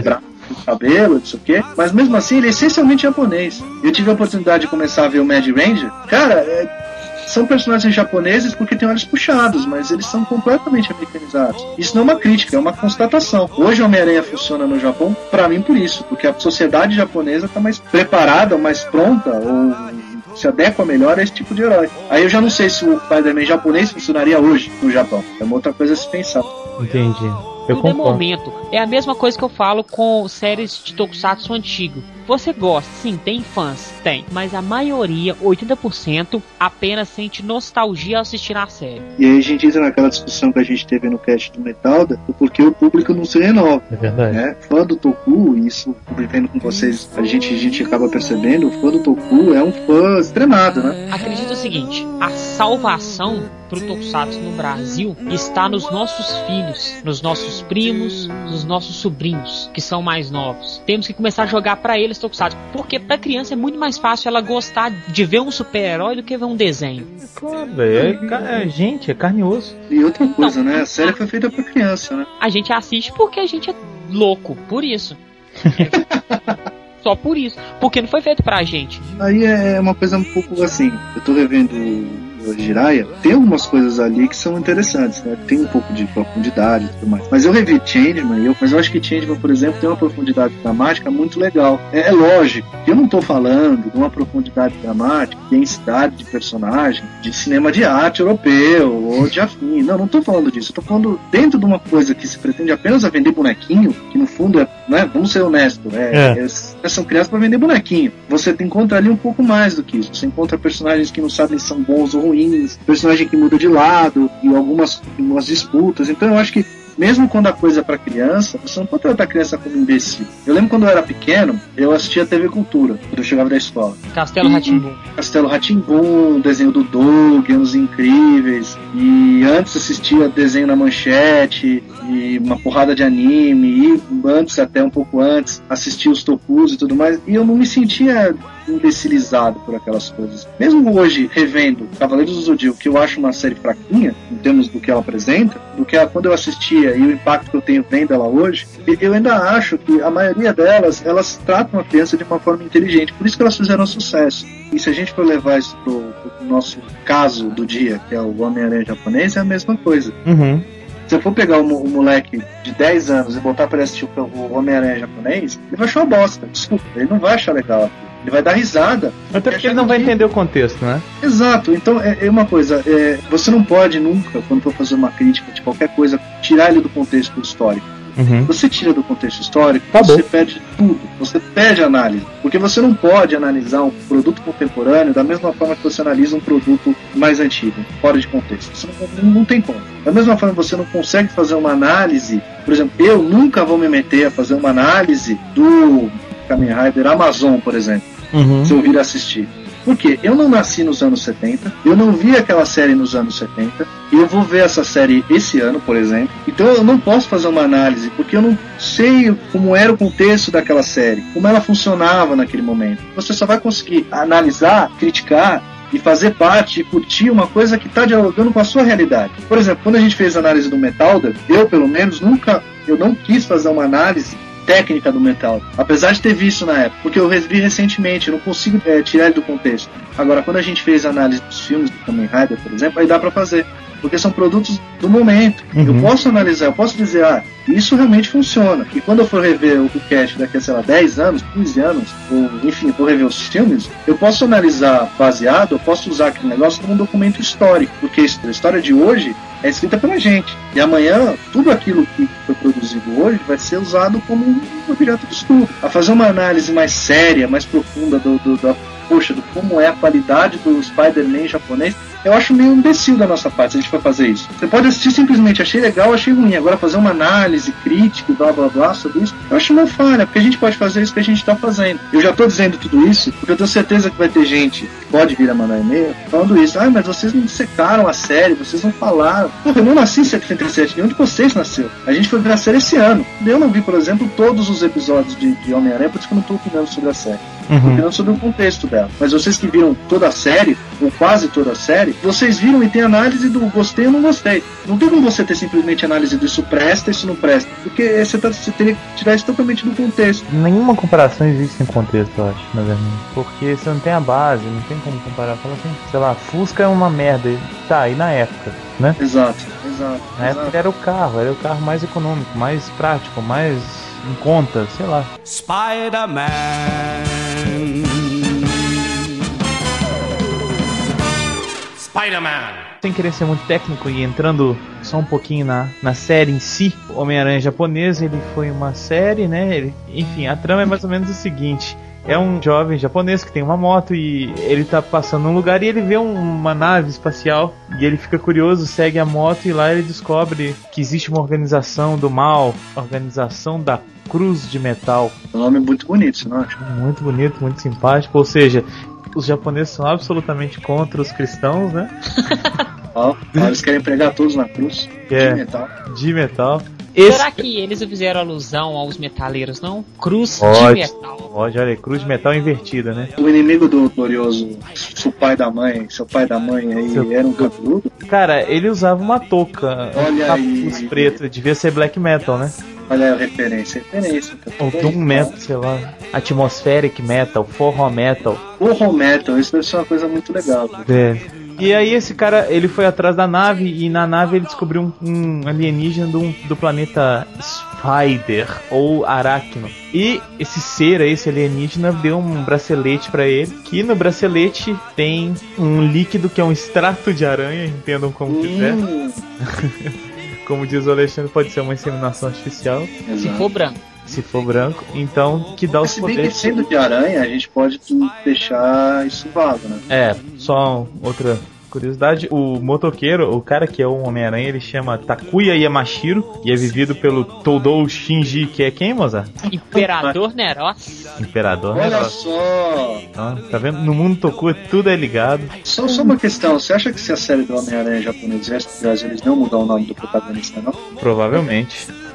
o cabelo, não sei o quê. Mas mesmo assim, ele é essencialmente japonês. Eu tive a oportunidade de começar a ver o Mad Ranger. Cara, é, são personagens japoneses porque têm olhos puxados, mas eles são completamente americanizados. Isso não é uma crítica, é uma constatação. Hoje o Homem-Aranha funciona no Japão, para mim, por isso, porque a sociedade japonesa está mais preparada, mais pronta, ou se adequa melhor a esse tipo de herói. Aí eu já não sei se o Spider-Man japonês funcionaria hoje no Japão. É uma outra coisa a se pensar. Entendi. Eu Tudo é momento. É a mesma coisa que eu falo com séries de Tokusatsu antigo. Você gosta, sim, tem fãs, tem, mas a maioria, 80%, apenas sente nostalgia ao assistir a série. E aí a gente entra naquela discussão que a gente teve no cast do Metalda, porque o público não se renova. É verdade. Né? Fã do Toku, e isso vivendo com vocês, a gente, a gente acaba percebendo, o fã do Toku é um fã extremado, né? Acredito o seguinte, a salvação pro Tokusatsu no Brasil está nos nossos filhos, nos nossos primos, dos nossos sobrinhos, que são mais novos. Temos que começar a jogar para eles Tokusatsu, porque pra criança é muito mais fácil ela gostar de ver um super-herói do que ver um desenho. Claro, velho. É, ca- é gente, é carne e osso. E outra coisa, né? A série foi feita pra criança, né? A gente assiste porque a gente é louco, por isso. É. Só por isso. Porque não foi feito pra gente. Aí é uma coisa um pouco assim. Eu tô revendo o Jiraiya, tem algumas coisas ali que são interessantes, né? Tem um pouco de profundidade e tudo mais. Mas eu revi Changeman, eu, mas eu acho que Changeman, por exemplo, tem uma profundidade dramática muito legal. É, é lógico eu não tô falando de uma profundidade dramática, densidade de personagem, de cinema de arte europeu ou de afim. Não, não tô falando disso. Eu tô falando dentro de uma coisa que se pretende apenas a vender bonequinho, que no fundo é, né? Vamos ser honestos, é, É. é- são criadas para vender bonequinho. Você encontra ali um pouco mais do que isso. Você encontra personagens que não sabem se são bons ou ruins, personagem que muda de lado e algumas, algumas disputas. Então eu acho que mesmo quando a coisa é para criança, você não pode tratar a criança como imbecil. Eu lembro quando eu era pequeno, eu assistia TV Cultura, quando eu chegava da escola. Castelo Ratimbum. Castelo Ratimbum, desenho do Doug, Anos Incríveis, e antes assistia desenho na manchete, e uma porrada de anime, e antes, até um pouco antes, assistia os Tokus e tudo mais, e eu não me sentia imbecilizado por aquelas coisas. Mesmo hoje, revendo Cavaleiros do Zodíaco, que eu acho uma série fraquinha, em termos do que ela apresenta, do que a- quando eu assistia e o impacto que eu tenho vendo ela hoje, eu ainda acho que a maioria delas, elas tratam a criança de uma forma inteligente, por isso que elas fizeram sucesso. E se a gente for levar isso pro, pro nosso caso do dia, que é o Homem-Aranha japonês, é a mesma coisa. Uhum. Se eu for pegar mo- o moleque de 10 anos e botar pra ele assistir o, o Homem-Aranha japonês, ele vai achar uma bosta. Desculpa, ele não vai achar legal. Ele vai dar risada. Até porque ele não vai entender o contexto, né? Exato, então é, é uma coisa, é, você não pode nunca, quando for fazer uma crítica de qualquer coisa, tirar ele do contexto histórico. Uhum. Você tira do contexto histórico, Acabou. você perde tudo, você perde análise. Porque você não pode analisar um produto contemporâneo da mesma forma que você analisa um produto mais antigo, fora de contexto. Isso não, não tem como. Da mesma forma você não consegue fazer uma análise, por exemplo, eu nunca vou me meter a fazer uma análise do Kamen Rider Amazon, por exemplo Uhum. se eu vir assistir. Por quê? Eu não nasci nos anos 70, eu não vi aquela série nos anos 70, e eu vou ver essa série esse ano, por exemplo. Então eu não posso fazer uma análise, porque eu não sei como era o contexto daquela série, como ela funcionava naquele momento. Você só vai conseguir analisar, criticar e fazer parte e curtir uma coisa que está dialogando com a sua realidade. Por exemplo, quando a gente fez a análise do Metalder, eu pelo menos nunca, eu não quis fazer uma análise técnica do metal, apesar de ter visto na época, porque eu revi recentemente, não consigo eh, tirar ele do contexto. Agora, quando a gente fez a análise dos filmes do Kamen Rider, por exemplo, aí dá pra fazer, porque são produtos do momento. Uhum. Eu posso analisar, eu posso dizer, ah, isso realmente funciona. E quando eu for rever o cast daqui a, sei lá, 10 anos, 15 anos, ou enfim, for rever os filmes, eu posso analisar baseado, eu posso usar aquele negócio como um documento histórico, porque a história de hoje é escrita pela gente. E amanhã, tudo aquilo que foi produzido hoje vai ser usado como um objeto de estudo. A fazer uma análise mais séria, mais profunda do, do, da, poxa, do como é a qualidade do Spider-Man japonês, eu acho meio imbecil da nossa parte se a gente for fazer isso. Você pode assistir simplesmente, achei legal, achei ruim. Agora fazer uma análise crítica blá blá blá sobre isso, eu acho uma falha, porque a gente pode fazer isso que a gente está fazendo. Eu já estou dizendo tudo isso, porque eu tenho certeza que vai ter gente que pode vir a mandar e-mail falando isso. Ah, mas vocês não secaram a série, vocês não falaram. Porra, eu não nasci em 77, nenhum de vocês nasceu. A gente foi ver a série esse ano. Eu não vi, por exemplo, todos os episódios de, de Homem-Aranha, por isso que eu não estou opinando sobre a série Uhum. opinando sobre o contexto dela. Mas vocês que viram toda a série, ou quase toda a série, vocês viram e tem análise do gostei ou não gostei. Não tem como você ter simplesmente análise do isso presta, isso não presta. Porque você, tá, você teria que tirar isso totalmente do contexto. Nenhuma comparação existe em contexto, eu acho, na verdade. Porque você não tem a base, não tem como comparar. Fala assim, sei lá, Fusca é uma merda. Tá, e na época, né? Exato, exato. Na época exato. era o carro, era o carro mais econômico, mais prático, mais em conta, sei lá. Spider-Man. Spider-Man. Sem querer ser muito técnico e entrando só um pouquinho na, na série em si, Homem-Aranha japonês, ele foi uma série, né? Ele- enfim, a trama é mais ou menos o seguinte. É um jovem japonês que tem uma moto e ele tá passando num lugar e ele vê um- uma nave espacial e ele fica curioso, segue a moto e lá ele descobre que existe uma organização do mal, organização da Cruz de Metal. Um nome muito bonito, você não acha? Muito bonito, muito simpático. Ou seja, os japoneses são absolutamente contra os cristãos, né? Ó, ó, eles querem pregar todos na cruz. É. De metal. De metal. Esse... Será que eles fizeram alusão aos metaleiros, não? Cruz Pode. de metal. Pode, olha aí, cruz de metal invertida, né? O inimigo do glorioso, seu pai da mãe, seu pai da mãe aí, Seu- era um cabeludo? Cara, ele usava uma touca, um Olha capuz aí. preto, devia ser black metal, né? Olha aí a referência, referência. Ou doom metal, sei lá. Atmospheric metal, forró metal. Horror metal, isso deve ser uma coisa muito legal. cara. É. E aí esse cara, ele foi atrás da nave e na nave ele descobriu um, um alienígena do, do planeta Spider ou Aracno. E esse ser aí, esse alienígena, deu um bracelete pra ele, que no bracelete tem um líquido que é um extrato de aranha, entendam como quiser. Hum, Como diz o Alexandre, pode ser uma inseminação artificial, Se for branco. Se for branco. Então, que dá os se bem que poderes. sendo de aranha, a gente pode deixar isso vago, né? É, só outra curiosidade, o motoqueiro, o cara que é o Homem-Aranha, ele chama Takuya Yamashiro e é vivido pelo Todou Shinji, que é quem, moça? Imperador Neros. Imperador. Olha só! Ah, tá vendo? No mundo Toku tudo é ligado. Só, só uma questão, você acha que se a série do Homem-Aranha japonês viesse pro Brasil, eles não mudar o nome do protagonista, não?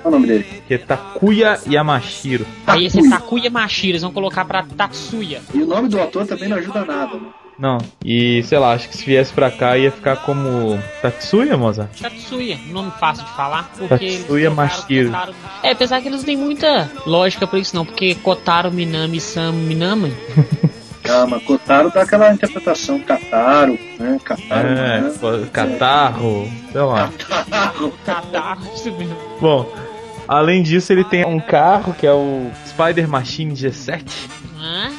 Qual é o nome dele? Que é Takuya Yamashiro. Aí esse Takuya. Takuya Mashira, eles vão colocar pra Tatsuya. E o nome do ator também não ajuda nada, né? Não. E sei lá, acho que se viesse pra cá ia ficar como Tatsuya, moça? Tatsuya, nome fácil de falar, Tatsuya Mashiro. Kotaro- É, apesar que eles não têm muita lógica pra isso não, porque Kotaro Minami Sam Minami. Calma, Kotaro dá aquela interpretação Kataro, né? Kataro, É, né? catarro, sei lá. Kataro. Kotaro, isso mesmo. Bom, além disso, ele tem um carro que é o Spider Machine G7. Hã?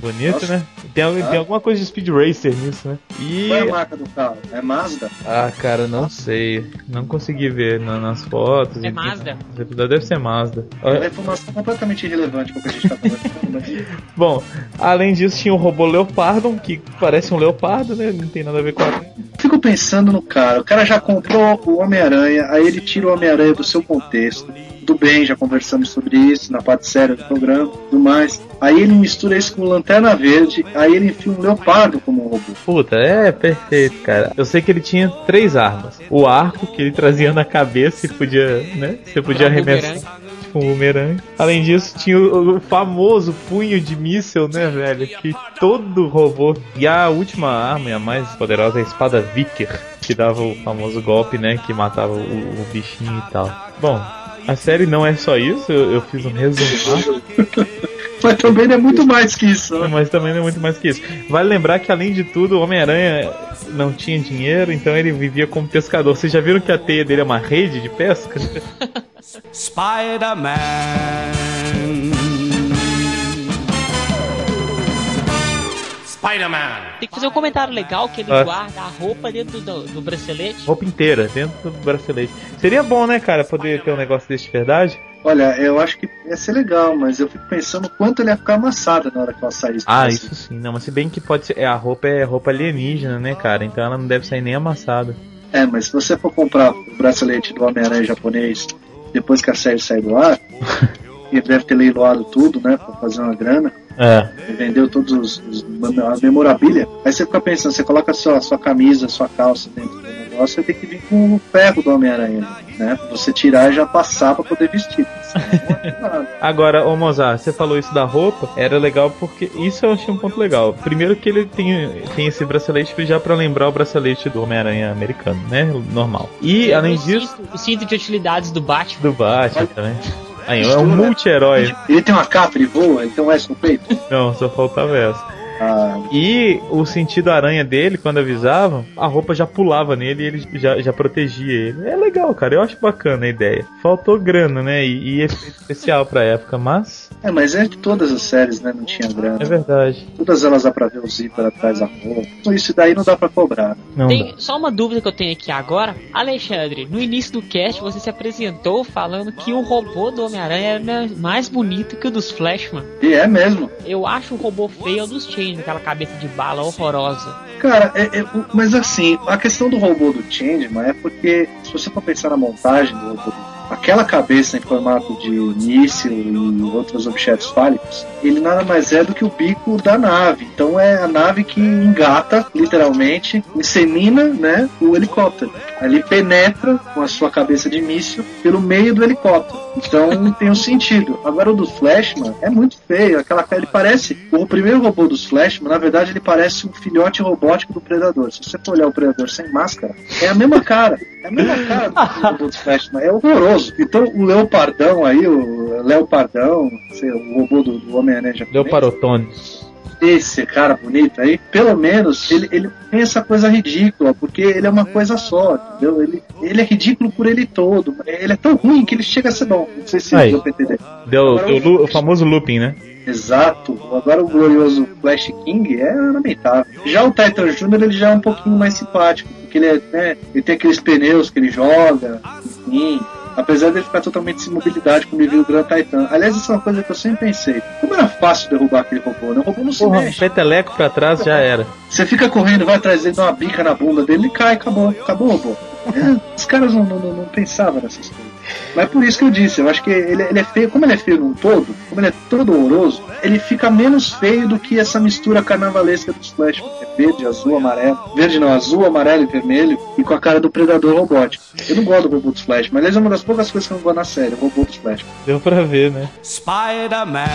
Bonito, Nossa. né? Tem, al- tem alguma coisa de Speed Racer nisso, né? E. Qual é a marca do carro? É Mazda? Ah, cara, não sei. Não consegui ver na- nas fotos. É e- Mazda? Deve ser Mazda. É uma informação completamente irrelevante para o que a gente tá falando. mas- Bom, além disso, tinha o robô Leopardo, que parece um leopardo, né? Não tem nada a ver com a. Fico pensando no cara. O cara já comprou o Homem-Aranha, aí ele tira o Homem-Aranha do seu contexto. Tudo bem, já conversamos sobre isso na parte séria do programa tudo mais. Aí ele mistura isso com Lanterna Verde, aí ele enfia um leopardo como robô. Puta, é perfeito, cara. Eu sei que ele tinha três armas. O arco, que ele trazia na cabeça e podia, né? Você podia arremessar. Tipo um bumerangue. Além disso, tinha o, o famoso punho de míssel, né, velho? Que todo robô. E a última arma, e a mais poderosa, é a espada Vicker. Que dava o famoso golpe, né? Que matava o, o bichinho e tal. Bom, a série não é só isso, eu, eu fiz um resumo. Mas também não é muito mais que isso. né? Mas também não é muito mais que isso. Vale lembrar que, além de tudo, o Homem-Aranha não tinha dinheiro, então ele vivia como pescador. Vocês já viram que a teia dele é uma rede de pesca? Spider-Man. Tem que fazer um comentário legal que ele Ah. guarda a roupa dentro do, do bracelete. Roupa inteira, dentro do bracelete. Seria bom, né, cara, poder ter um negócio desse de verdade? Olha, eu acho que ia ser legal, mas eu fico pensando quanto ele ia ficar amassada na hora que ela do Ah, Brasil. isso sim. Não, mas se bem que pode ser. é, A roupa é roupa alienígena, né, cara? Então ela não deve sair nem amassada. É, mas se você for comprar o bracelete do Homem-Aranha japonês depois que a série sair do ar, ele deve ter leiloado tudo, né, pra fazer uma grana, É. vendeu todos os, os a memorabilia. Aí você fica pensando, você coloca a sua, sua camisa, sua calça dentro do negócio, você tem que vir com o ferro do Homem-Aranha, né, pra você tirar e já passar pra poder vestir. Agora, ô Mozart, você falou isso da roupa, era legal porque. Isso eu achei um ponto legal. Primeiro que ele tem, tem esse bracelete já pra lembrar o bracelete do Homem-Aranha americano, né? Normal. E além disso, o cinto de utilidades do Batman. do Batman também. Aí, é um multi-herói. ele tem uma capa, ele voa, ele tem um peito. Não, só faltava essa. Ah, E o sentido aranha dele, quando avisavam, a roupa já pulava nele e ele já, já protegia ele. É legal, cara. Eu acho bacana a ideia. Faltou grana, né? E, e efeito especial pra época, mas é, mas é de todas as séries, né, não tinha grana. é verdade. Todas elas dá pra ver o zíper atrás da roupa. Então, Isso daí não dá pra cobrar. Não Tem dá. só uma dúvida que eu tenho aqui agora. Alexandre, no início do cast você se apresentou falando que o robô do Homem-Aranha era mais bonito que o dos Flashman. E é mesmo. Eu acho o robô feio dos Change, aquela cabeça de bala horrorosa. Cara, é- é- mas assim, a questão do robô do Changeman é porque, se você for pensar na montagem do robô, a aquela cabeça em formato de míssil e outros objetos fálicos, ele nada mais é do que o bico da nave. Então é a nave que engata, literalmente, insemina né, o helicóptero. Ali penetra com a sua cabeça de míssil pelo meio do helicóptero. Então tem um sentido. Agora o do Flashman é muito feio. Aquela ele parece. O primeiro robô dos Flashman, na verdade, ele parece um filhote robótico do Predador. Se você for olhar o Predador sem máscara, é a mesma cara. É a mesma cara do robô dos Flashman. É horroroso. Então o Leopardão aí, o Leopardão, sei, o robô do, do Homem-Aranha japonês, Leoparotones. esse cara bonito aí, pelo menos ele, ele tem essa coisa ridícula, porque ele é uma coisa só, entendeu? Ele, ele é ridículo por ele todo. Ele é tão ruim que ele chega a ser bom. Não sei se Aí. deu pra entender. Deu, Agora deu o- o famoso looping, né? Exato. Agora o glorioso Flash King é lamentável. Já o Titan Jr. ele já é um pouquinho mais simpático, porque ele, é, né, ele tem aqueles pneus que ele joga, enfim. Apesar dele ficar totalmente sem mobilidade quando ele viu o Grand Titan. Aliás, isso é uma coisa que eu sempre pensei. Como era fácil derrubar aquele robô, né? O robô não se Porra, mexe. peteleco pra trás já era. Você fica correndo, vai atrás dele, dá uma bica na bunda dele, ele cai, acabou, acabou o robô. É, os caras não, não- não pensavam nessas coisas. Mas é por isso que eu disse, eu acho que ele, ele é feio, como ele é feio num todo, como ele é todo horroroso, ele fica menos feio do que essa mistura carnavalesca dos Flash, é verde, azul, amarelo. Verde não, azul, amarelo e vermelho, e com a cara do predador robótico. Eu não gosto do robô dos Flash, mas aliás é uma das poucas coisas que eu não gosto na série, o robô dos Flash. Deu pra ver, né? Spider-Man.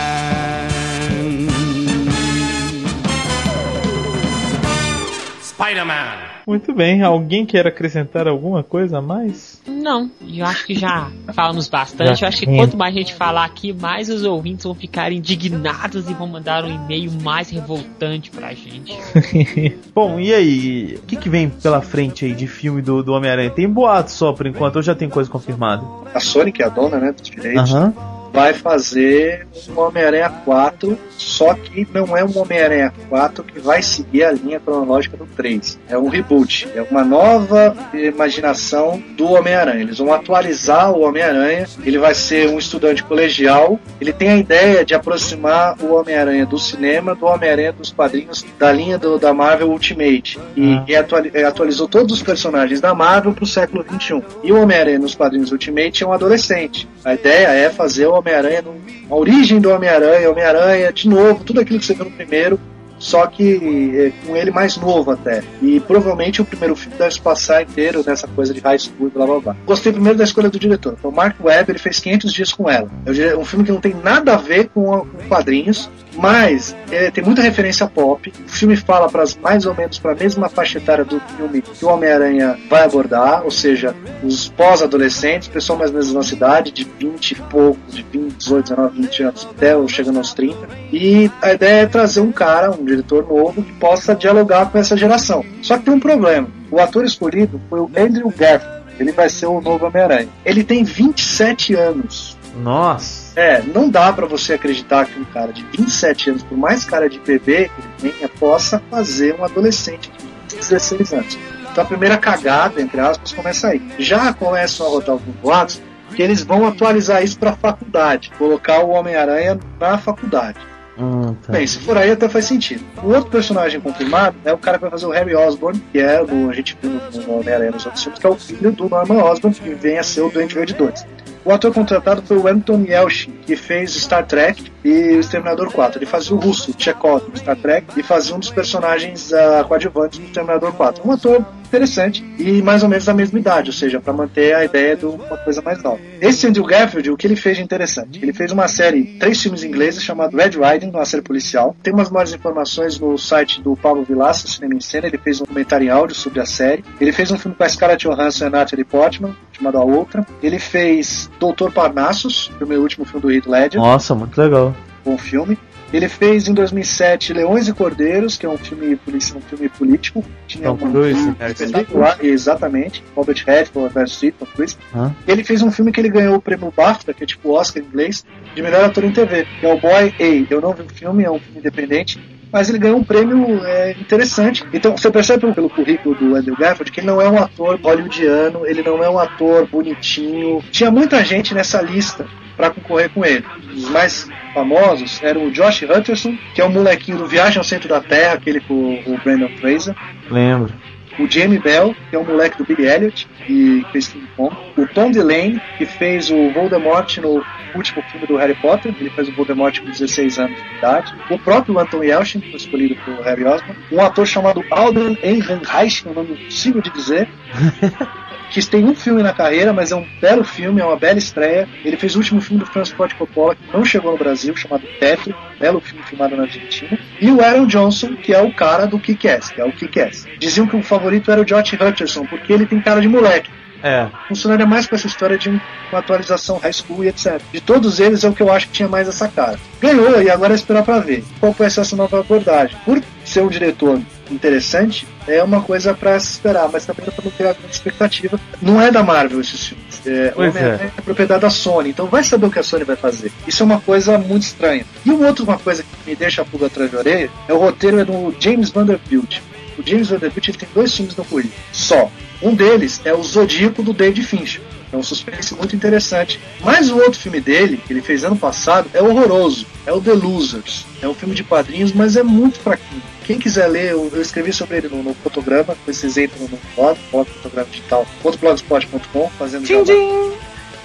Spider-Man. Muito bem. Alguém quer acrescentar alguma coisa a mais? Não, eu acho que já falamos bastante. Já Eu acho que quanto mais a gente falar aqui, mais os ouvintes vão ficar indignados e vão mandar um e-mail mais revoltante pra gente. Bom, e aí? O que, que vem pela frente aí de filme do, do Homem-Aranha? Tem boato só por enquanto, ou já tem coisa confirmada? A Sony, que é a dona né, dos direitos, Aham. Vai fazer um Homem-Aranha 4, só que não é um Homem-Aranha 4 que vai seguir a linha cronológica do 3. É um reboot, é uma nova imaginação do Homem-Aranha. Eles vão atualizar o Homem-Aranha, ele vai ser um estudante colegial, ele tem a ideia de aproximar o Homem-Aranha do cinema do Homem-Aranha dos quadrinhos da linha do- da Marvel Ultimate. E, Ah. e atuali- atualizou todos os personagens da Marvel para o século XXI. E o Homem-Aranha nos quadrinhos Ultimate é um adolescente. A ideia é fazer o Homem-Aranha, a origem do Homem-Aranha, Homem-Aranha, de novo, tudo aquilo que você viu no primeiro, só que eh, com ele mais novo até. E provavelmente o primeiro filme deve se passar inteiro nessa coisa de high school e blá blá blá. Gostei primeiro da escolha do diretor. Então, o Mark Webb ele fez 500 dias com ela. É um filme que não tem nada a ver com, a- com quadrinhos, mas eh, tem muita referência pop. O filme fala para mais ou menos para a mesma faixa etária do filme que o Homem-Aranha vai abordar, ou seja, os pós-adolescentes, pessoal mais ou menos da nossa idade, de 20 e poucos, de 20, 18, 19, 20 anos, até chegando aos 30. E a ideia é trazer um cara, um diretor novo, que possa dialogar com essa geração. Só que tem um problema. O ator escolhido foi o Andrew Garfield. Ele vai ser o novo Homem-Aranha. Ele tem 27 anos. Nossa. É, não dá pra você acreditar que um cara de 27 anos, por mais cara de bebê que ele tenha, possa fazer um adolescente de 16 anos. Então a primeira cagada, entre aspas, começa aí. Já começam a rodar alguns boatos que eles vão atualizar isso pra faculdade, colocar o Homem-Aranha na faculdade. Hum, tá. Bem, se for aí até faz sentido. O outro personagem confirmado é o cara que vai fazer o Harry Osborn, que é do, a gente viu no- no Homem-Aranha nos outros filmes, que é o filho do Norman Osborn, que vem a ser o Doente Verde 2. O ator contratado foi o Anton Yelchin, que fez Star Trek e o Exterminador 4. Ele fazia o russo, Chekhov, Star Trek, e fazia um dos personagens uh, coadjuvantes do Exterminador 4. Um ator interessante e mais ou menos da mesma idade, ou seja, para manter a ideia de uma coisa mais nova. Esse Andrew Garfield, o que ele fez de interessante? Ele fez uma série, três filmes ingleses, chamado Red Riding, uma série policial. Tem umas maiores informações no site do Paulo Vilaça, Cinema em Cena. Ele fez um comentário em áudio sobre a série. Ele fez um filme com a Scarlett Johansson e a Natalie Portman, chamado A Outra. Ele fez Doutor Parnassus, o meu último filme do Heath Ledger Nossa, muito legal. bom filme. Ele fez em 2007 Leões e Cordeiros, que é um filme, um filme político. Tinha Tom uma- Cruise, um espetacular, exatamente. Robert Redford, Meryl Streep, Tom Cruise. Hã? Ele fez um filme que ele ganhou o prêmio BAFTA, que é tipo Oscar em inglês, de melhor ator em TV, que é o Boy A. Eu não vi o filme, é um filme independente, mas ele ganhou um prêmio é, interessante. Então você percebe pelo, pelo currículo do Andrew Garfield que ele não é um ator hollywoodiano, ele não é um ator bonitinho. Tinha muita gente nessa lista para concorrer com ele. Os mais famosos eram o Josh Hutcherson, que é o molequinho do Viagem ao Centro da Terra, aquele com o Brandon Fraser. Lembro. o Jamie Bell, que é um moleque do Billy Elliot, e fez King Kong, o Tom Delaney, que fez o Voldemort no último filme do Harry Potter, ele fez o Voldemort com 16 anos de idade, o próprio Anton Yelchin, que foi escolhido por Harry Osborn, um ator chamado Alden Ehrenreich, um nome impossível de dizer, que tem um filme na carreira, mas é um belo filme, é uma bela estreia. Ele fez o último filme do Francis Ford Coppola, que não chegou no Brasil, chamado Teto, belo filme filmado na Argentina. E o Aaron Johnson, que é o cara do Kick-Ass, que é o Kick-Ass. Diziam que o favorito era o Josh Hutcherson, porque ele tem cara de moleque. É. Funcionaria mais com essa história de um- uma atualização high school e etc. De todos eles é o que eu acho que tinha mais essa cara. Ganhou e agora é esperar pra ver qual vai ser essa nova abordagem. Por ser um diretor interessante, é uma coisa pra se esperar, mas também dá pra não criar grande expectativa. Não é da Marvel esses filmes. É, Homem-Aranha é propriedade da Sony, então vai saber o que a Sony vai fazer. Isso é uma coisa muito estranha. E uma outra uma coisa que me deixa a pulga atrás da orelha é o roteiro é do James Vanderbilt. O James Vanderbilt ele tem dois filmes no currículo, só. Um deles é o Zodíaco do David Fincher. É um suspense muito interessante. Mas o outro filme dele, que ele fez ano passado, é horroroso. É o The Losers. É um filme de quadrinhos, mas é muito fraquinho. Quem quiser ler, eu, eu escrevi sobre ele no, no fotograma, vocês entram no blog, blog fotograma digital, blogspot.com, fazendo jabá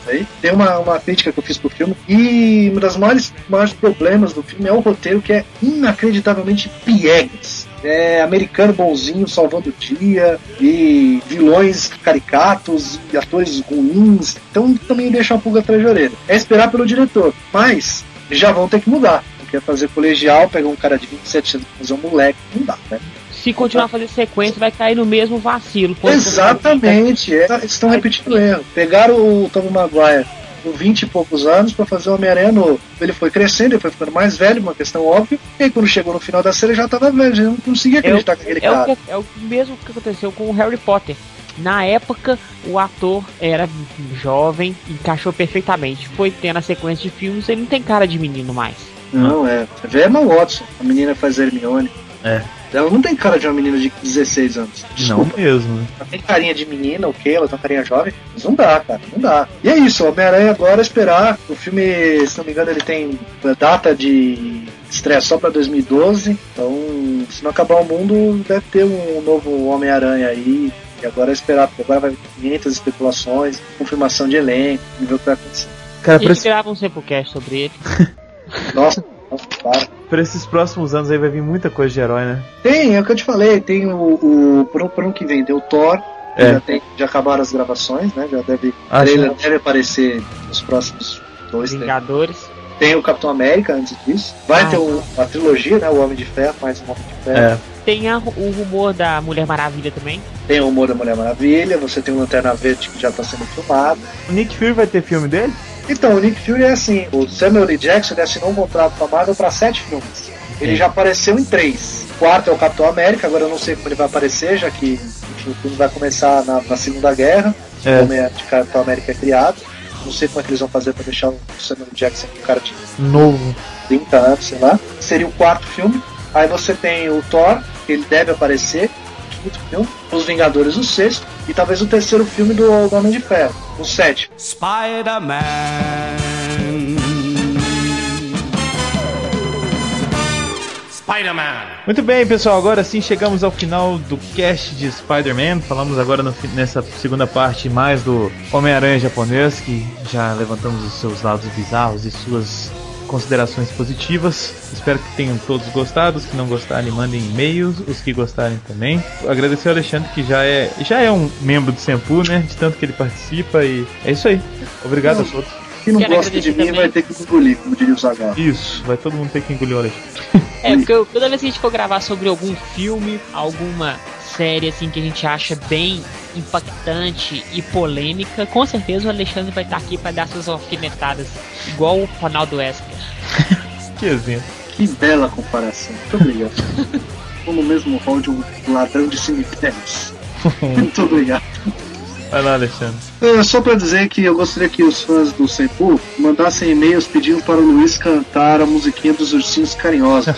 aí. Tem uma, uma crítica que eu fiz pro filme. E um dos maiores, maiores problemas do filme é o roteiro, que é inacreditavelmente piegas. É americano bonzinho salvando o dia, e vilões caricatos, e atores ruins. Então também deixa uma pulga atrás de orelha. É esperar pelo diretor. Mas já vão ter que mudar. Porque é fazer colegial, pegar um cara de 27 anos fazer um moleque, não dá, né? Se continuar a fazer sequência, vai cair no mesmo vacilo. Exatamente, é, eles estão repetindo o erro. Pegaram o Tom Maguire com 20 e poucos anos para fazer o Homem-Aranha novo. Ele foi crescendo, ele foi ficando mais velho, uma questão óbvia, e aí quando chegou no final da série já estava velho, já não conseguia acreditar que aquele É o, cara. que, é o mesmo que aconteceu com o Harry Potter. Na época, o ator era jovem, encaixou perfeitamente. Foi tendo a sequência de filmes, ele não tem cara de menino mais. Não, é. Você vê a Emma Watson, a menina faz Hermione. É. Ela não tem cara de uma menina de 16 anos. Não Desculpa. mesmo, né? Ela tem carinha de menina, ok, ela tem uma carinha jovem, mas não dá, cara, não dá. E é isso, o Homem-Aranha agora é esperar. O filme, se não me engano, ele tem data de estreia só pra 2012, então se não acabar o mundo, deve ter um novo Homem-Aranha aí. E agora é esperar, porque agora vai ter 500 especulações, confirmação de elenco, e ver o que vai acontecer. Cara, Eles esse- gravavam um sobre ele. Nossa, para. pra esses próximos anos aí vai vir muita coisa de herói, né? Tem, é o que eu te falei, tem o, o pro, pro ano que vem, tem o Thor, que É. já, tem, já acabaram as gravações, né? Já deve, Ah, trailer sim. deve aparecer nos próximos dois, Vingadores. Tem o Capitão América antes disso. Vai Ah. ter o, a trilogia, né? O Homem de Ferro, mais um Homem de Ferro. É. Tem a- o rumor da Mulher Maravilha também. Tem o Humor da Mulher Maravilha. Você tem o Lanterna Verde que já está sendo filmado. O Nick Fury vai ter filme dele? Então, o Nick Fury é assim: o Samuel L. Jackson assinou um contrato com a Marvel para sete filmes. Ele já apareceu em três. O quarto é o Capitão América, agora eu não sei como ele vai aparecer, já que enfim, o filme vai começar na, na Segunda Guerra. É. O Homem de Capitão América é criado. Não sei como é que eles vão fazer para deixar o Samuel L. Jackson um cara de Novo. 30 anos, sei lá. Seria o quarto filme. Aí você tem o Thor, que ele deve aparecer, quinto filme. Os Vingadores, o sexto. E talvez o terceiro filme do, do Homem de Ferro, o sétimo. Spider-Man. Spider-Man. Muito bem, pessoal, agora sim chegamos ao final do cast de Spider-Man. Falamos agora no nessa segunda parte mais do Homem-Aranha japonês, que já levantamos os seus lados bizarros e suas considerações positivas. Espero que tenham todos gostado. Os que não gostarem, mandem e-mails. Os que gostarem também. Agradecer ao Alexandre, que já é, já é um membro do Sempu, né? De tanto que ele participa. E é isso aí. Obrigado a todos. Quem não Quero gosta de mim também. vai ter que engolir, como diria o Zagal. Isso, vai todo mundo ter que engolir o Alexandre. É, porque eu- toda vez que a gente for gravar sobre algum filme, alguma série assim que a gente acha bem impactante e polêmica, com certeza o Alexandre vai estar aqui para dar suas alfinetadas, igual o Ronaldo Wesker. Que exemplo. Que bela comparação. Muito obrigado. Estou no mesmo rol de um ladrão de cemitérios. Muito obrigado. Vai lá, Alexandre. É, só pra dizer que eu gostaria que os fãs do Senpu mandassem e-mails pedindo para o Luiz cantar a musiquinha dos ursinhos carinhosos.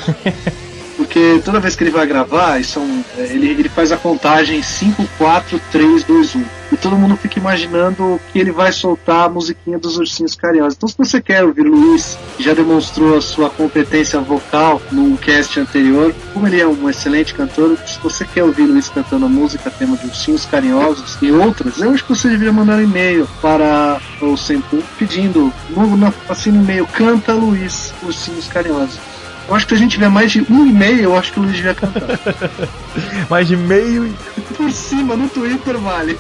Porque toda vez que ele vai gravar, são, é, ele, ele faz a contagem 5, 4, 3, 2, 1. E todo mundo fica imaginando que ele vai soltar a musiquinha dos ursinhos carinhosos. Então, se você quer ouvir Luiz, que já demonstrou a sua competência vocal num cast anterior, como ele é um excelente cantor, se você quer ouvir Luiz cantando a música tema de ursinhos carinhosos e outras, eu acho que você deveria mandar um e-mail para o Sempu pedindo, assim no e-mail, canta Luiz, ursinhos carinhosos. Eu acho que se a gente tiver mais de um e-mail, eu acho que o Luiz devia cantar. Mais de meio. Por cima, no Twitter, vale.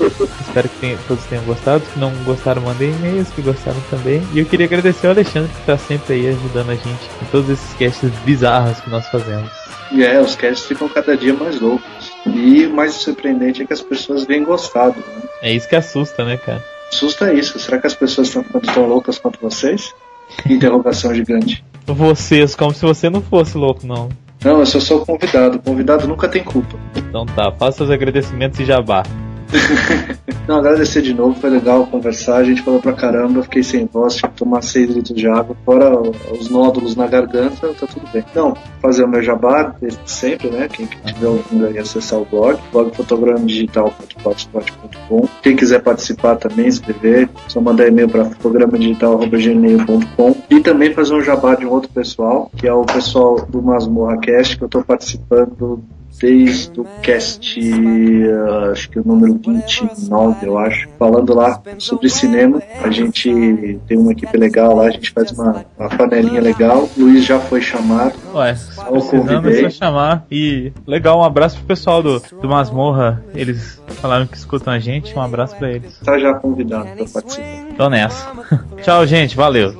Espero que tenha- todos tenham gostado. Se não gostaram, mandem e-mails. Que gostaram também. E eu queria agradecer ao Alexandre que tá sempre aí ajudando a gente em todos esses casts bizarros que nós fazemos. E é, os casts ficam cada dia mais loucos. E o mais surpreendente é que as pessoas vêm gostado. Né? É isso que assusta, né, cara? Assusta isso. Será que as pessoas estão ficando tão loucas quanto vocês? Interrogação gigante. Vocês, como se você não fosse louco, não. Não, eu sou só o convidado. O convidado nunca tem culpa. Então tá, faça os agradecimentos e jabá. Não, agradecer de novo, foi legal conversar. A gente falou pra caramba, fiquei sem voz, tive que tomar 6 litros de água. Fora os nódulos na garganta, tá tudo bem. Não, fazer o meu jabá, sempre, né? Quem estiver ouvindo aí, acessar o blog, blog fotogramadigital.blogspot.com. Quem quiser participar também, escrever, só mandar e-mail para fotogramadigital.gmail.com e também fazer um jabá de um outro pessoal, que é o pessoal do Masmorra Cast, que eu tô participando desde o cast, uh, acho que o número 29, eu acho, falando lá sobre cinema. A gente tem uma equipe legal lá, a gente faz uma, uma panelinha legal. O Luiz já foi chamado. Ué, Eu precisando é convidei. só chamar. E legal, um abraço pro pessoal do, do Masmorra. Eles falaram que escutam a gente. Um abraço pra eles. Tá já convidado para participar. Tô nessa. Tchau, gente. Valeu.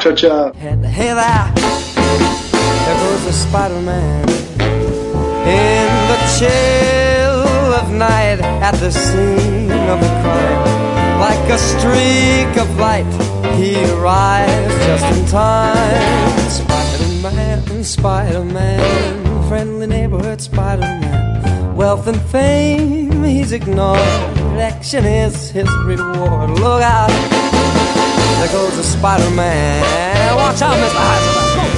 Tchau, tchau. Hey there, there goes the Spider-Man in the chill of night at the scene of the crime. Like a streak of light, he arrives just in time. Spider-Man, Spider-Man, friendly neighborhood Spider-Man. Wealth and fame he's ignored. Action is his reward. Look out, there goes the Spider-Man. Watch out, Mr. Heisenberg.